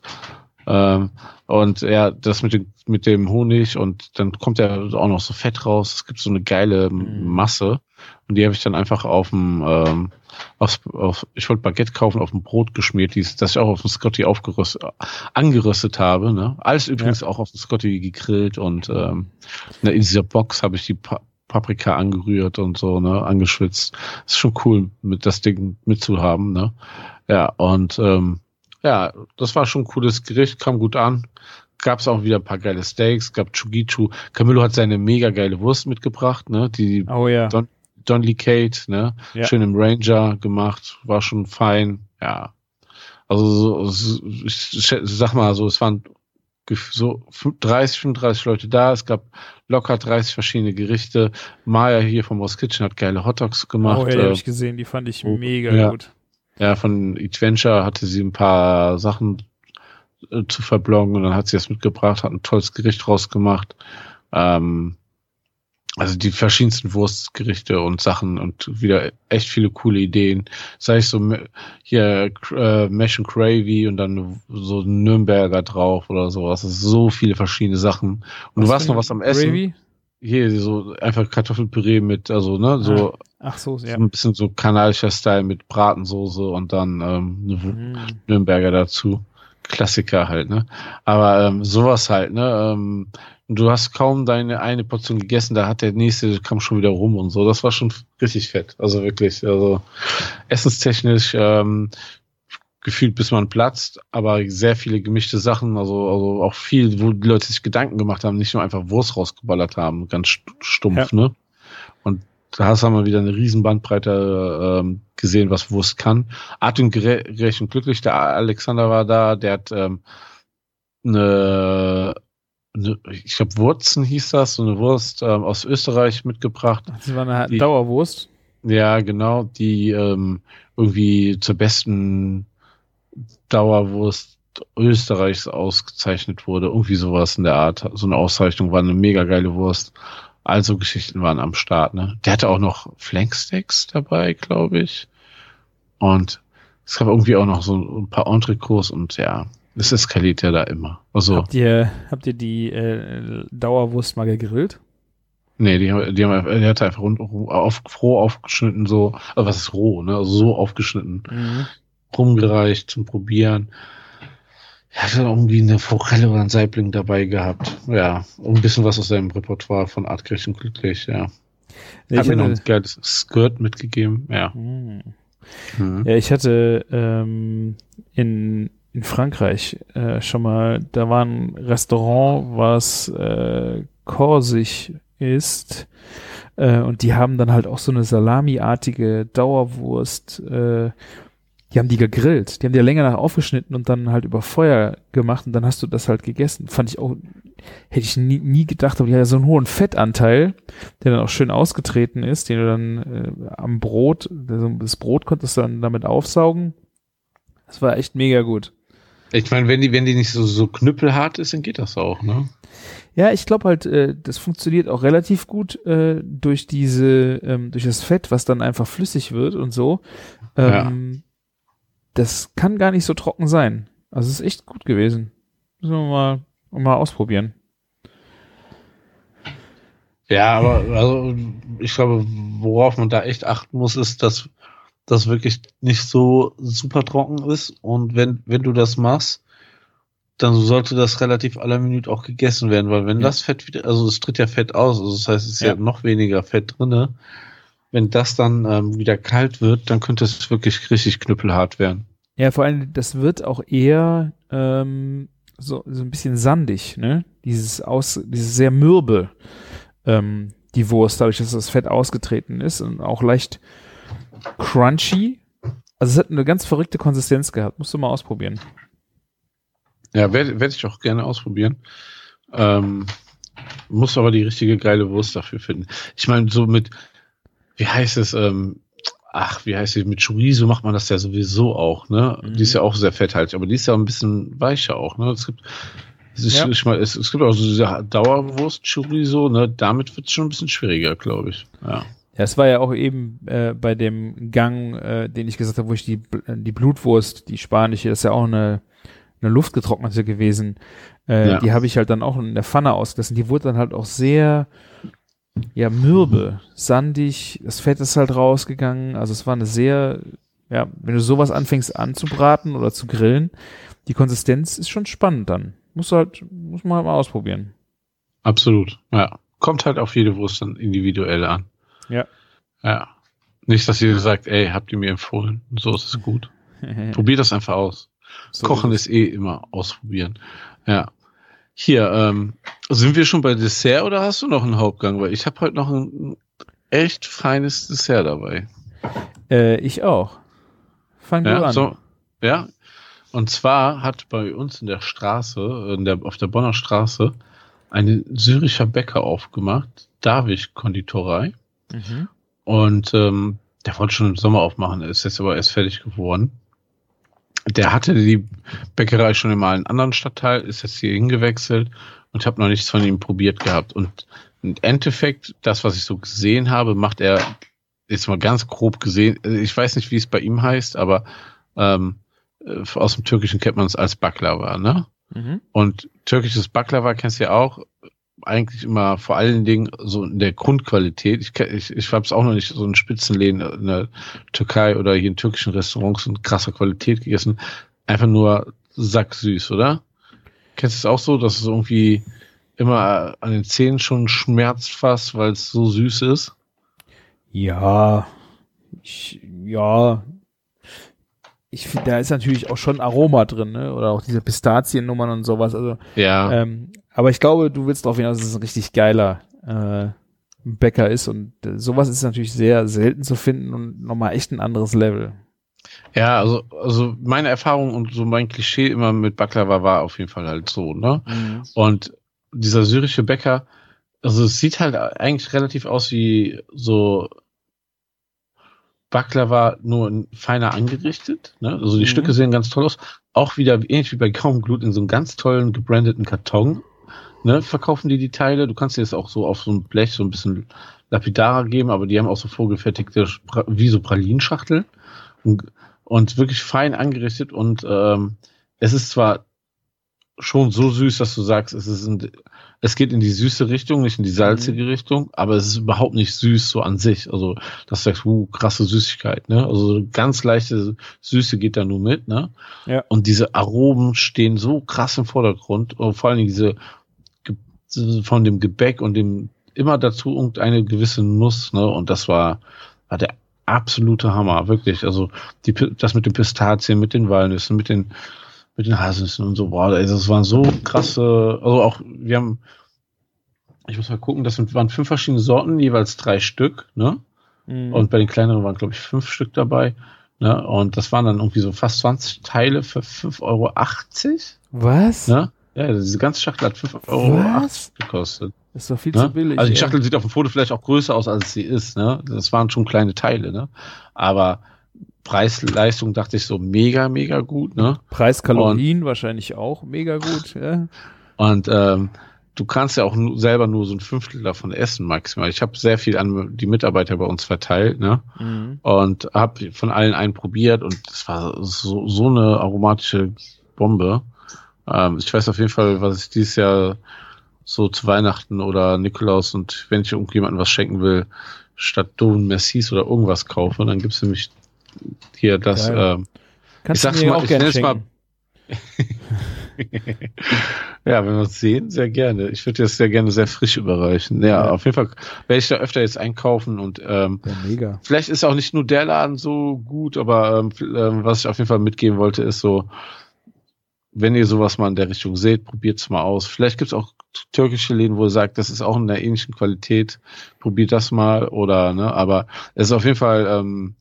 Ähm, und ja, das mit dem, mit dem Honig und dann kommt ja auch noch so Fett raus. Es gibt so eine geile Mhm. Masse. Und die habe ich dann einfach auf dem, ähm, auf, auf, ich wollte Baguette kaufen, auf dem Brot geschmiert, dies, das ich auch auf dem Scotty aufgerüstet, angeröstet habe. Ne? Alles übrigens auch auf dem Scotty gegrillt und ähm, ne, in dieser Box habe ich die pa Paprika angerührt und so, ne, angeschwitzt. Ist schon cool, mit das Ding mitzuhaben, ne? Ja, und ähm, ja, das war schon ein cooles Gericht, kam gut an. Gab es auch wieder ein paar geile Steaks, gab Chugichu. Camillo hat seine mega geile Wurst mitgebracht, ne? Die Oh ja. Don, Donley Kate, ne? Ja. Schön im Ranger gemacht, war schon fein, ja. Also so, ich sag mal so, es waren so 30, 35 Leute da, es gab locker 30 verschiedene Gerichte. Maya hier vom Moss Kitchen hat geile Hotdogs gemacht. oh ja, die äh, habe ich gesehen, die fand ich oh, mega ja. gut. ja, von Adventure hatte sie ein paar Sachen äh, zu verbloggen und dann hat sie das mitgebracht, hat ein tolles Gericht rausgemacht. Ähm, also die verschiedensten Wurstgerichte und Sachen und wieder echt viele coole Ideen. Sei es so hier äh, Mesh and Gravy und dann so ein Nürnberger drauf oder sowas. Das ist so viele verschiedene Sachen. Und du warst noch was am Essen. Gravy? Hier so einfach Kartoffelpüree mit, also ne, so, Ach so, so ja. ein bisschen so kanadischer Style mit Bratensoße und dann ähm, Mhm. Nürnberger dazu. Klassiker halt, ne? Aber ähm, sowas halt, ne? Ähm, du hast kaum deine eine Portion gegessen, da hat der nächste kam schon wieder rum und so. Das war schon richtig fett. Also wirklich, also essenstechnisch ähm, gefühlt bis man platzt, aber sehr viele gemischte Sachen, also, also auch viel, wo die Leute sich Gedanken gemacht haben, nicht nur einfach Wurst rausgeballert haben, ganz st- stumpf, Ja. ne? Und da hast du mal wieder eine riesen Bandbreite ähm, gesehen, was Wurst kann. Atemgerecht und glücklich, der Alexander war da, der hat ähm, eine ich glaube Wurzen hieß das, so eine Wurst ähm, aus Österreich mitgebracht. Das war eine Die- Dauerwurst. Ja, genau, die ähm, irgendwie zur besten Dauerwurst Österreichs ausgezeichnet wurde. Irgendwie sowas in der Art. So eine Auszeichnung war eine mega geile Wurst. Also Geschichten waren am Start, ne? Der hatte auch noch Flanksteaks dabei, glaube ich. Und es gab irgendwie auch noch so ein paar Entrecôts und ja, es eskaliert ja da immer. Also, Habt ihr, habt ihr die äh, Dauerwurst mal gegrillt? nee, die, haben- die haben, einfach- die hatte einfach rund, auf, roh aufgeschnitten, so, also was ist roh, ne? Also so aufgeschnitten. rumgereicht zum Probieren. Er hat dann irgendwie eine Forelle oder einen Saibling dabei gehabt. Ja, und ein bisschen was aus seinem Repertoire von Artgerecht und Glücklich, ja. Ich hat mir noch ein geiles Skirt mitgegeben, ja. Hm. Mhm. ja, ich hatte ähm, in, in Frankreich äh, schon mal, da war ein Restaurant, was äh, korsig ist. Äh, und die haben dann halt auch so eine salamiartige Dauerwurst. Äh, die haben die gegrillt. Die haben die ja länger nach aufgeschnitten und dann halt über Feuer gemacht und dann hast du das halt gegessen. Fand ich auch, hätte ich nie, nie gedacht, aber die hat ja so einen hohen Fettanteil, der dann auch schön ausgetreten ist, den du dann äh, am Brot, das Brot konntest du dann damit aufsaugen. Das war echt mega gut. Ich meine, wenn die, wenn die nicht so, so knüppelhart ist, dann geht das auch, ne? Ja, ich glaube halt, äh, das funktioniert auch relativ gut äh, durch diese, ähm, durch das Fett, was dann einfach flüssig wird und so. Ähm, Das kann gar nicht so trocken sein. Also es ist echt gut gewesen. Müssen wir mal, mal ausprobieren. Ja, aber also ich glaube, worauf man da echt achten muss, ist, dass das wirklich nicht so super trocken ist. Und wenn, wenn du das machst, dann sollte das relativ aller Minute auch gegessen werden, weil wenn Ja. das Fett wieder, also es tritt ja Fett aus, also das heißt, es ist ja, Ja. noch weniger Fett drinne. Wenn das dann ähm, wieder kalt wird, dann könnte es wirklich richtig knüppelhart werden. Ja, vor allem, das wird auch eher ähm, so, so ein bisschen sandig, ne? Dieses aus, dieses sehr mürbe, ähm, die Wurst, dadurch, dass das Fett ausgetreten ist und auch leicht crunchy. Also es hat eine ganz verrückte Konsistenz gehabt. Musst du mal ausprobieren. Ja, werde werd ich auch gerne ausprobieren. Ähm, muss aber die richtige geile Wurst dafür finden. Ich meine, so mit, wie heißt es, ähm, ach, wie heißt die, mit Chorizo macht man das ja sowieso auch, ne? Mhm. Die ist ja auch sehr fetthaltig, aber die ist ja ein bisschen weicher auch, ne? Es gibt, es, ist, Ja. ich mein, es, es gibt auch so diese Dauerwurst Chorizo, ne? Damit wird es schon ein bisschen schwieriger, glaube ich. Ja. Ja, es war ja auch eben äh, bei dem Gang, äh, den ich gesagt habe, wo ich die, äh, die Blutwurst, die spanische, das ist ja auch eine, eine luftgetrocknete gewesen. Äh, Ja. Die habe ich halt dann auch in der Pfanne ausgelassen. Die wurde dann halt auch sehr, ja, mürbe, sandig. Das Fett ist halt rausgegangen. Also es war eine sehr, ja, wenn du sowas anfängst anzubraten oder zu grillen, die Konsistenz ist schon spannend dann. Muss halt, muss man halt mal ausprobieren. Absolut, ja. Kommt halt auf jede Wurst dann individuell an. Ja. Ja. Nicht, dass ihr sagt, ey, habt ihr mir empfohlen? So ist es gut. Probier das einfach aus. So Kochen ist eh immer ausprobieren. Ja. Hier, ähm, sind wir schon bei Dessert oder hast du noch einen Hauptgang? Weil ich habe heute noch ein echt feines Dessert dabei. Äh, ich auch. Fang du Ja, an. so, ja. Und zwar hat bei uns in der Straße, in der, auf der Bonner Straße, ein syrischer Bäcker aufgemacht, David Konditorei. Mhm. Und ähm, der wollte schon im Sommer aufmachen, ist jetzt aber erst fertig geworden. Der hatte die Bäckerei schon in einem anderen Stadtteil, ist jetzt hier hingewechselt und habe noch nichts von ihm probiert gehabt. Und im Endeffekt, das, was ich so gesehen habe, macht er jetzt mal ganz grob gesehen. Ich weiß nicht, wie es bei ihm heißt, aber ähm, äh, aus dem Türkischen kennt man es als Baklava, ne? Mhm. Und türkisches Baklava kennst du ja auch eigentlich immer vor allen Dingen so in der Grundqualität. Ich, ich, ich habe es auch noch nicht so in Spitzenläden in der Türkei oder hier in türkischen Restaurants in krasser Qualität gegessen. Einfach nur sacksüß, oder? Kennst du es auch so, dass es irgendwie immer an den Zähnen schon schmerzt fast, weil es so süß ist? Ja, ich, ja. Ich finde, da ist natürlich auch schon Aroma drin, ne? Oder auch diese Pistaziennummern und sowas. Also, Ja, ähm, aber ich glaube, du willst darauf hinaus, dass es ein richtig geiler, äh, Bäcker ist und äh, sowas ist natürlich sehr selten zu finden und nochmal echt ein anderes Level. Ja, also, also meine Erfahrung und so mein Klischee immer mit Baklava war auf jeden Fall halt so, ne? Mhm. Und dieser syrische Bäcker, also es sieht halt eigentlich relativ aus wie so Baklava nur in feiner angerichtet. Ne? Also die Mhm. Stücke sehen ganz toll aus. Auch wieder ähnlich wie bei Gaumglut in so einem ganz tollen gebrandeten Karton. Ne? Verkaufen die die Teile. Du kannst dir das auch so auf so ein Blech so ein bisschen lapidarer geben, aber die haben auch so vorgefertigte, wie so Pralinschachteln. Und, und wirklich fein angerichtet. Und ähm, es ist zwar schon so süß, dass du sagst, es ist ein, es geht in die süße Richtung, nicht in die salzige Richtung, aber es ist überhaupt nicht süß so an sich. Also, dass du sagst, uh, krasse Süßigkeit, ne? Also ganz leichte Süße geht da nur mit, ne? Ja. Und diese Aromen stehen so krass im Vordergrund, und vor allen Dingen diese von dem Gebäck und dem immer dazu irgendeine gewisse Nuss, ne? Und das war, war der absolute Hammer, wirklich. Also die, das mit den Pistazien, mit den Walnüssen, mit den mit den Haselnüssen und so, boah, das waren so krasse, also auch, wir haben, ich muss mal gucken, das sind, waren fünf verschiedene Sorten, jeweils drei Stück, ne? Mhm. Und bei den kleineren waren, glaube ich, fünf Stück dabei. Ne? Und das waren dann irgendwie so fast 20 Teile für 5,80 Euro. Was? Ne? Ja, diese ganze Schachtel hat 5,80 Euro gekostet. Das ist doch viel Ne? zu billig. Also die ey. Schachtel sieht auf dem Foto vielleicht auch größer aus, als sie ist. Ne? Das waren schon kleine Teile. Ne? Aber Preis-Leistung dachte ich so mega, mega gut. Ne? Preis Kalorien wahrscheinlich auch mega gut. Ja. Und ähm, du kannst ja auch selber nur so ein Fünftel davon essen maximal. Ich habe sehr viel an die Mitarbeiter bei uns verteilt. Ne? Mhm. und habe von allen einen probiert und es war so, so eine aromatische Bombe. Ähm, ich weiß auf jeden Fall, was ich dieses Jahr so zu Weihnachten oder Nikolaus und wenn ich irgendjemandem was schenken will, statt Don Messis oder irgendwas kaufe, dann gibt's nämlich hier das. Ähm, Kannst Ich sag's mir mal, auch ich gerne nenn's mal- ja, wenn wir uns sehen, sehr gerne. Ich würde das sehr gerne sehr frisch überreichen. Ja, Ja. auf jeden Fall werde ich da öfter jetzt einkaufen und ähm, Ja, mega. vielleicht ist auch nicht nur der Laden so gut, aber ähm, ähm, was ich auf jeden Fall mitgeben wollte, ist so, wenn ihr sowas mal in der Richtung seht, probiert's mal aus. Vielleicht gibt's auch türkische Läden, wo ihr sagt, das ist auch in der ähnlichen Qualität, probiert das mal oder, ne, aber es ist auf jeden Fall ähm,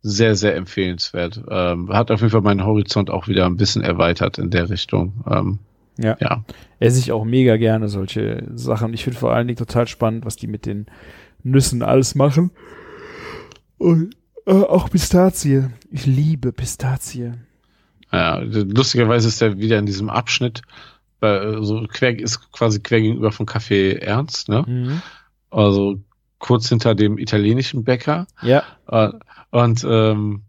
sehr, sehr empfehlenswert. Ähm, hat auf jeden Fall meinen Horizont auch wieder ein bisschen erweitert in der Richtung. Ähm, Ja. ja. Esse ich auch mega gerne solche Sachen. Ich finde vor allen Dingen total spannend, was die mit den Nüssen alles machen. Und äh, auch Pistazie. Ich liebe Pistazie. Ja, lustigerweise ist er wieder in diesem Abschnitt, äh, so quer, ist quasi quer gegenüber von Café Ernst, ne? Mhm. Also kurz hinter dem italienischen Bäcker. Ja. Äh, Und ähm,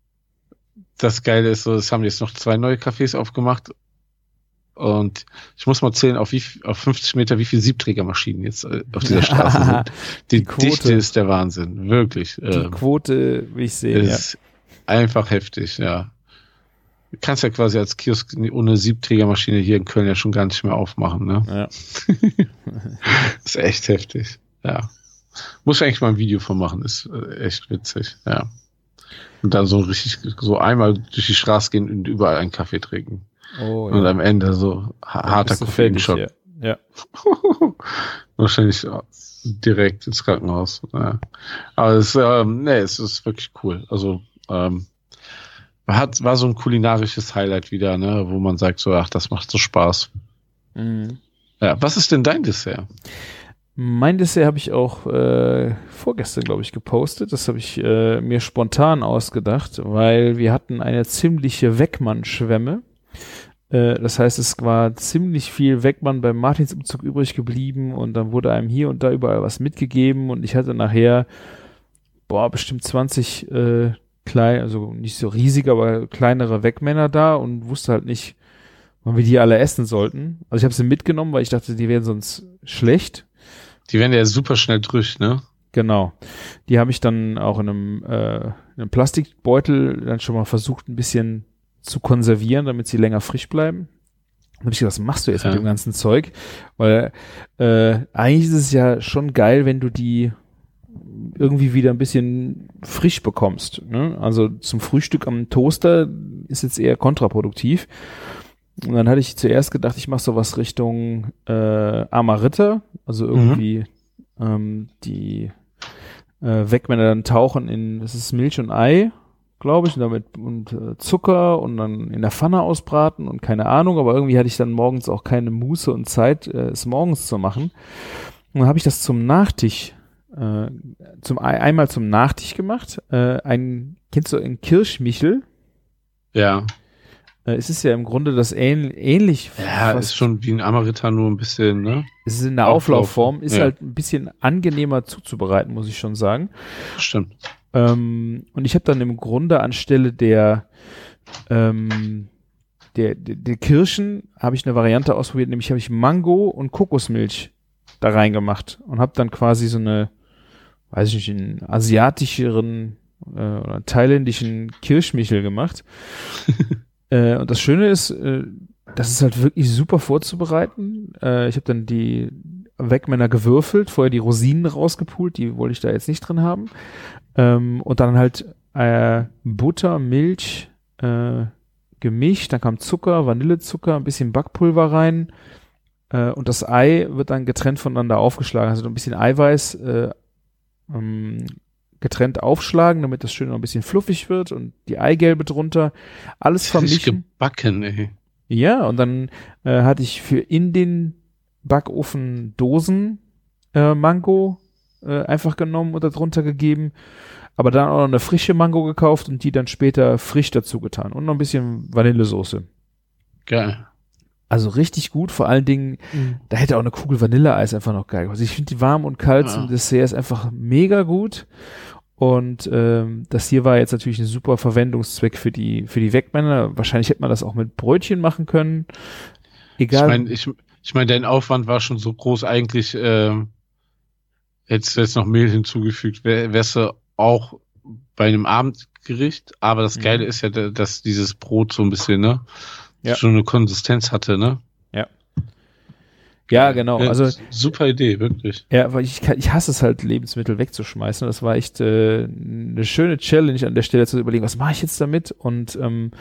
das Geile ist so, es haben jetzt noch zwei neue Cafés aufgemacht. Und ich muss mal zählen, auf, wie, auf 50 Meter, wie viele Siebträgermaschinen jetzt äh, auf dieser Straße sind. Die, Die Quote. Dichte ist der Wahnsinn, wirklich. Die Ähm, Quote will ich sehen. Ja. ist einfach heftig, ja. Du kannst ja quasi als Kiosk ohne Siebträgermaschine hier in Köln ja schon gar nicht mehr aufmachen, ne? Ja. ist echt heftig, ja. Muss ich eigentlich mal ein Video von machen, ist äh, echt witzig, ja. Und dann so richtig, so einmal durch die Straße gehen und überall einen Kaffee trinken. Oh, Und ja. am Ende so ha- harter Koffeinschock. Ja. ja. Wahrscheinlich äh, direkt ins Krankenhaus. Ja. Aber es, ähm, nee, es ist wirklich cool. Also ähm, hat, war so ein kulinarisches Highlight wieder, ne, wo man sagt so, ach, das macht so Spaß. Mhm. Ja, was ist denn dein Dessert? Mein Dessert habe ich auch äh, vorgestern, glaube ich, gepostet. Das habe ich äh, mir spontan ausgedacht, weil wir hatten eine ziemliche Weckmann-Schwemme. Äh, das heißt, es war ziemlich viel Weckmann beim Martinsumzug übrig geblieben und dann wurde einem hier und da überall was mitgegeben und ich hatte nachher, boah, bestimmt 20 äh, klein, also nicht so riesige, aber kleinere Weckmänner da und wusste halt nicht, wann wir die alle essen sollten. Also ich habe sie mitgenommen, weil ich dachte, die wären sonst schlecht. Die werden ja super schnell durch, ne? Genau. Die habe ich dann auch in einem, äh, in einem Plastikbeutel dann schon mal versucht, ein bisschen zu konservieren, damit sie länger frisch bleiben. Dann habe ich gedacht, was machst du jetzt Ja. mit dem ganzen Zeug? Weil äh, eigentlich ist es ja schon geil, wenn du die irgendwie wieder ein bisschen frisch bekommst. Ne? Also zum Frühstück am Toaster ist jetzt eher kontraproduktiv. Und dann hatte ich zuerst gedacht, ich mache sowas Richtung äh, Amaritta, also irgendwie ähm, die äh, Wegmänner dann tauchen in, es ist Milch und Ei, glaube ich, und damit und äh, Zucker und dann in der Pfanne ausbraten und keine Ahnung, aber irgendwie hatte ich dann morgens auch keine Muße und Zeit, äh, es morgens zu machen. Und dann habe ich das zum Nachtisch, äh, zum einmal zum Nachtisch gemacht. Äh, ein, kennst du ein Kirschmichel? Ja. Äh, es ist ja im Grunde das ähn ähnlich. Ja, ist schon wie ein Amarita, nur ein bisschen, ne? Es ist in der Auflauf, Auflaufform, ist ja. halt ein bisschen angenehmer zuzubereiten, muss ich schon sagen. Stimmt. Ähm, und ich habe dann im Grunde anstelle der, ähm, der, der, der Kirschen habe ich eine Variante ausprobiert, nämlich habe ich Mango und Kokosmilch da reingemacht und habe dann quasi so eine, weiß ich nicht, einen asiatischeren äh, oder thailändischen Kirschmichel gemacht. äh, und das Schöne ist, äh, das ist halt wirklich super vorzubereiten. Äh, ich habe dann die Wegmänner gewürfelt, vorher die Rosinen rausgepult, die wollte ich da jetzt nicht drin haben. Ähm, und dann halt äh, Butter, Milch, äh, gemischt, dann kam Zucker, Vanillezucker, ein bisschen Backpulver rein äh, und das Ei wird dann getrennt voneinander aufgeschlagen. Also ein bisschen Eiweiß äh, ähm, getrennt aufschlagen, damit das schön noch ein bisschen fluffig wird und die Eigelbe drunter. Alles Frisch vermischen. gebacken, ey. Ja, und dann äh, hatte ich für in den Backofen Dosen äh, Mango äh, einfach genommen und darunter gegeben, aber dann auch noch eine frische Mango gekauft und die dann später frisch dazu getan und noch ein bisschen Vanillesoße. Geil. Also richtig gut, vor allen Dingen, da hätte auch eine Kugel Vanilleeis einfach noch geil. Also ich finde die warm und kalt Ja. zum Dessert ist einfach mega gut. Und ähm, das hier war jetzt natürlich ein super Verwendungszweck für die für die Wegmänner. Wahrscheinlich hätte man das auch mit Brötchen machen können. Egal. Ich meine, ich, ich mein, dein Aufwand war schon so groß, eigentlich ähm, hättest du jetzt noch Mehl hinzugefügt, wär, wärst du auch bei einem Abendgericht, aber das Mhm. Geile ist ja, da- dass dieses Brot so ein bisschen, ne, Ja. schon eine Konsistenz hatte, ne? ja, genau. Ja, Also super Idee, wirklich. Ja, weil ich, ich hasse es halt, Lebensmittel wegzuschmeißen. Das war echt äh, eine schöne Challenge an der Stelle zu überlegen, was mache ich jetzt damit? Und ähm,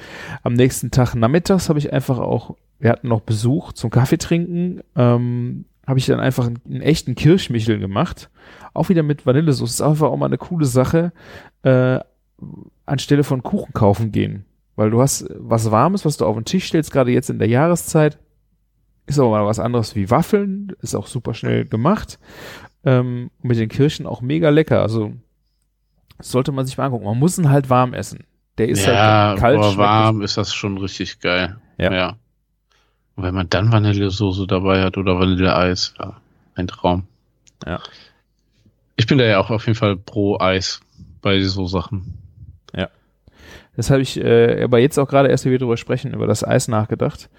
am nächsten Tag nachmittags habe ich einfach auch, wir hatten noch Besuch zum Kaffee trinken, ähm, habe ich dann einfach einen, einen echten Kirschmichel gemacht. Auch wieder mit Vanillesoße. Das ist einfach auch mal eine coole Sache, äh, anstelle von Kuchen kaufen gehen. Weil du hast was Warmes, was du auf den Tisch stellst, gerade jetzt in der Jahreszeit. Ist aber mal was anderes wie Waffeln, ist auch super schnell gemacht. Ähm, mit den Kirschen auch mega lecker. Also sollte man sich mal angucken. Man muss ihn halt warm essen. Der ist ja, halt kalt. aber warm ist das schon richtig geil. Ja. ja. Und wenn man dann Vanillesoße dabei hat oder Vanilleeis, ja, ein Traum. Ja. Ich bin da ja auch auf jeden Fall pro Eis bei so Sachen. Das habe ich äh, aber jetzt auch gerade erst wieder drüber sprechen, über das Eis nachgedacht.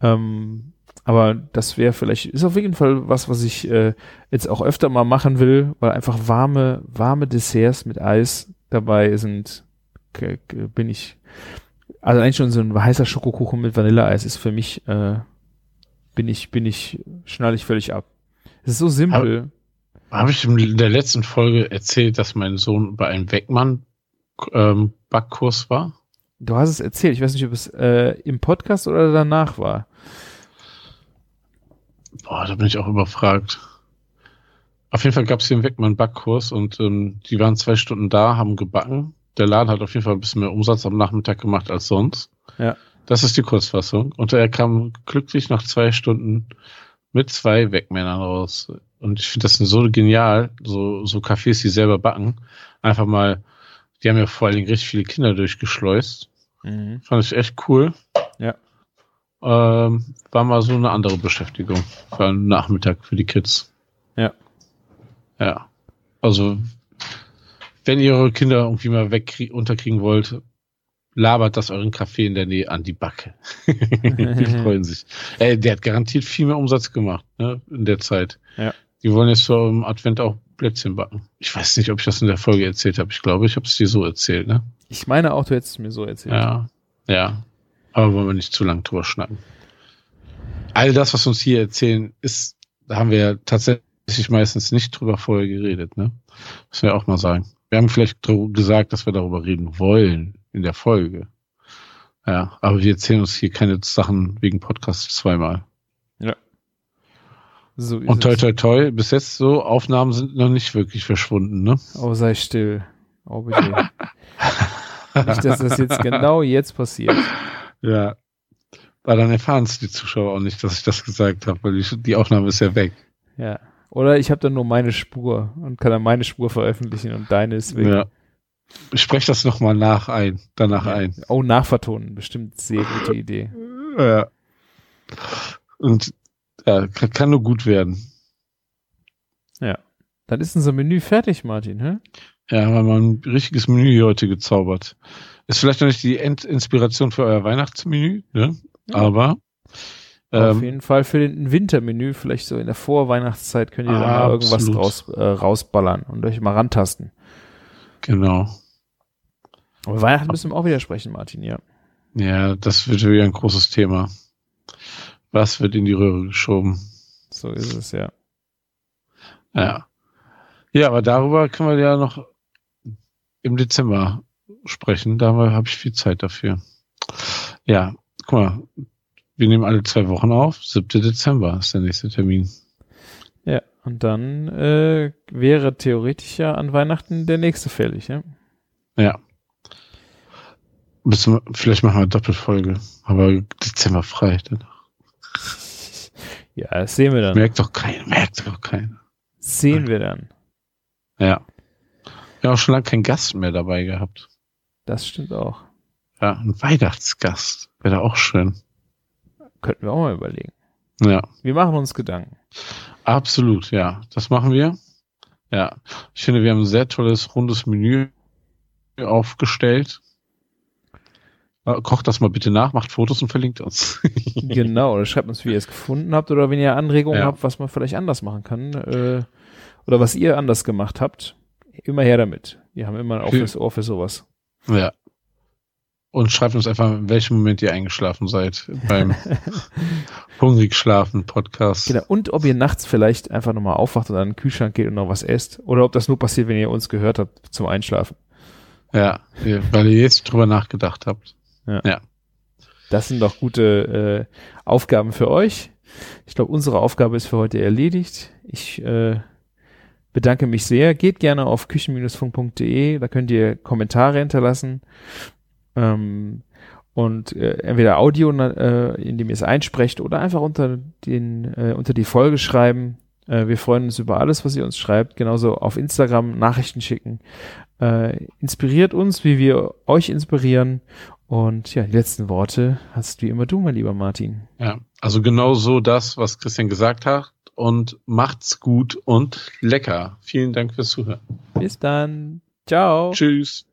Ähm, aber das wäre vielleicht, ist auf jeden Fall was, was ich äh, jetzt auch öfter mal machen will, weil einfach warme, warme Desserts mit Eis dabei sind, bin ich, also eigentlich schon so ein heißer Schokokuchen mit Vanilleeis ist für mich, äh, bin ich, bin ich, schnalle ich völlig ab. Es ist so simpel. Habe ich in der letzten Folge erzählt, dass mein Sohn bei einem Weckmann ähm, Backkurs war? Du hast es erzählt. Ich weiß nicht, ob es äh, im Podcast oder danach war. Boah, da bin ich auch überfragt. Auf jeden Fall gab es hier einen Weckmann-Backkurs und ähm, die waren zwei Stunden da, haben gebacken. Der Laden hat auf jeden Fall ein bisschen mehr Umsatz am Nachmittag gemacht als sonst. Ja. Das ist die Kurzfassung. Und er kam glücklich nach zwei Stunden mit zwei Weckmännern raus. Und ich finde das so genial, so, so Cafés, die selber backen. Einfach mal, die haben ja vor allen Dingen richtig viele Kinder durchgeschleust. Fand ich echt cool. Ja. Ähm, war mal so eine andere Beschäftigung für einen Nachmittag für die Kids. Ja. Ja. Also, wenn ihr eure Kinder irgendwie mal weg unterkriegen wollt, labert das euren Kaffee in der Nähe an die Backe. die freuen sich. Ey, der hat garantiert viel mehr Umsatz gemacht, ne, in der Zeit. Ja. Die wollen jetzt so im Advent auch Plätzchen backen. Ich weiß nicht, ob ich das in der Folge erzählt habe. Ich glaube, ich habe es dir so erzählt, ne? Ich meine auch, du hättest es mir so erzählt. Ja, ja. Aber wollen wir nicht zu lang drüber schnacken. All das, was uns hier erzählen, ist, da haben wir ja tatsächlich meistens nicht drüber vorher geredet, ne? Müssen wir auch mal sagen. Wir haben vielleicht gesagt, dass wir darüber reden wollen in der Folge. Ja, aber wir erzählen uns hier keine Sachen wegen Podcast zweimal. So ist Und toi toi toi, bis jetzt so, Aufnahmen sind noch nicht wirklich verschwunden, ne? Oh, sei still. Oh, bitte. Nicht, dass das jetzt genau jetzt passiert. Ja. Weil dann erfahren es die Zuschauer auch nicht, dass ich das gesagt habe, weil die, die Aufnahme ist ja weg. Ja. Oder ich habe dann nur meine Spur und kann dann meine Spur veröffentlichen und deine ist weg. Ja. Ich spreche das nochmal nach ein, danach Ja. ein. Oh, nachvertonen. Bestimmt sehr gute Idee. Ja. Und ja, kann, kann nur gut werden. Dann ist unser Menü fertig, Martin, hä? Ja, haben wir mal ein richtiges Menü heute gezaubert. Ist vielleicht noch nicht die Endinspiration für euer Weihnachtsmenü, ne? Ja. Aber Auf ähm, jeden Fall für den Wintermenü, vielleicht so in der Vorweihnachtszeit könnt ihr da mal irgendwas raus, äh, rausballern und euch mal rantasten. genau. Aber Weihnachten müssen wir auch wieder sprechen, Martin, ja. Ja, das wird wieder ein großes Thema. Was wird in die Röhre geschoben? So ist es, ja. Ja. Ja, aber darüber können wir ja noch im Dezember sprechen. Da habe ich viel Zeit dafür. Ja, guck mal. Wir nehmen alle zwei Wochen auf. 7. Dezember ist der nächste Termin. Ja, und dann äh, wäre theoretisch ja an Weihnachten der nächste fällig, ja. Ja. Wir, vielleicht machen wir eine Doppelfolge. Aber Dezember frei. Dann. Ja, das sehen wir dann. Merkt doch keiner. Merkt doch keiner. Sehen wir dann. Ja. Wir haben auch schon lange keinen Gast mehr dabei gehabt. Das stimmt auch. Ja, ein Weihnachtsgast. Wäre auch schön. Könnten wir auch mal überlegen. Ja. Wir machen uns Gedanken. Absolut, ja. Das machen wir. Ja. Ich finde, wir haben ein sehr tolles, rundes Menü aufgestellt. Äh, Kocht das mal bitte nach, macht Fotos und verlinkt uns. genau, oder schreibt uns, wie ihr es gefunden habt oder wenn ihr Anregungen Ja. habt, was man vielleicht anders machen kann äh, oder was ihr anders gemacht habt. Immer her damit. Wir haben immer ein offenes Ohr für sowas. ja. Und schreibt uns einfach, in welchem Moment ihr eingeschlafen seid beim Hungrig Schlafen Podcast. Genau. Und ob ihr nachts vielleicht einfach nochmal aufwacht und an den Kühlschrank geht und noch was esst. Oder ob das nur passiert, wenn ihr uns gehört habt zum Einschlafen. Ja, weil ihr jetzt drüber nachgedacht habt. Das sind doch gute äh, Aufgaben für euch. Ich glaube, unsere Aufgabe ist für heute erledigt. Ich äh, bedanke mich sehr. Geht gerne auf küchen-funk.de, da könnt ihr Kommentare hinterlassen. Ähm, und äh, entweder Audio, äh, indem ihr es einsprecht, oder einfach unter den äh, unter die Folge schreiben. Äh, wir freuen uns über alles, was ihr uns schreibt. Genauso auf Instagram Nachrichten schicken. Äh, inspiriert uns, wie wir euch inspirieren. Und ja, die letzten Worte hast wie immer du, mein lieber Martin. Ja, also genau so das, was Christian gesagt hat. Und macht's gut und lecker. Vielen Dank fürs Zuhören. Bis dann. Ciao. Tschüss.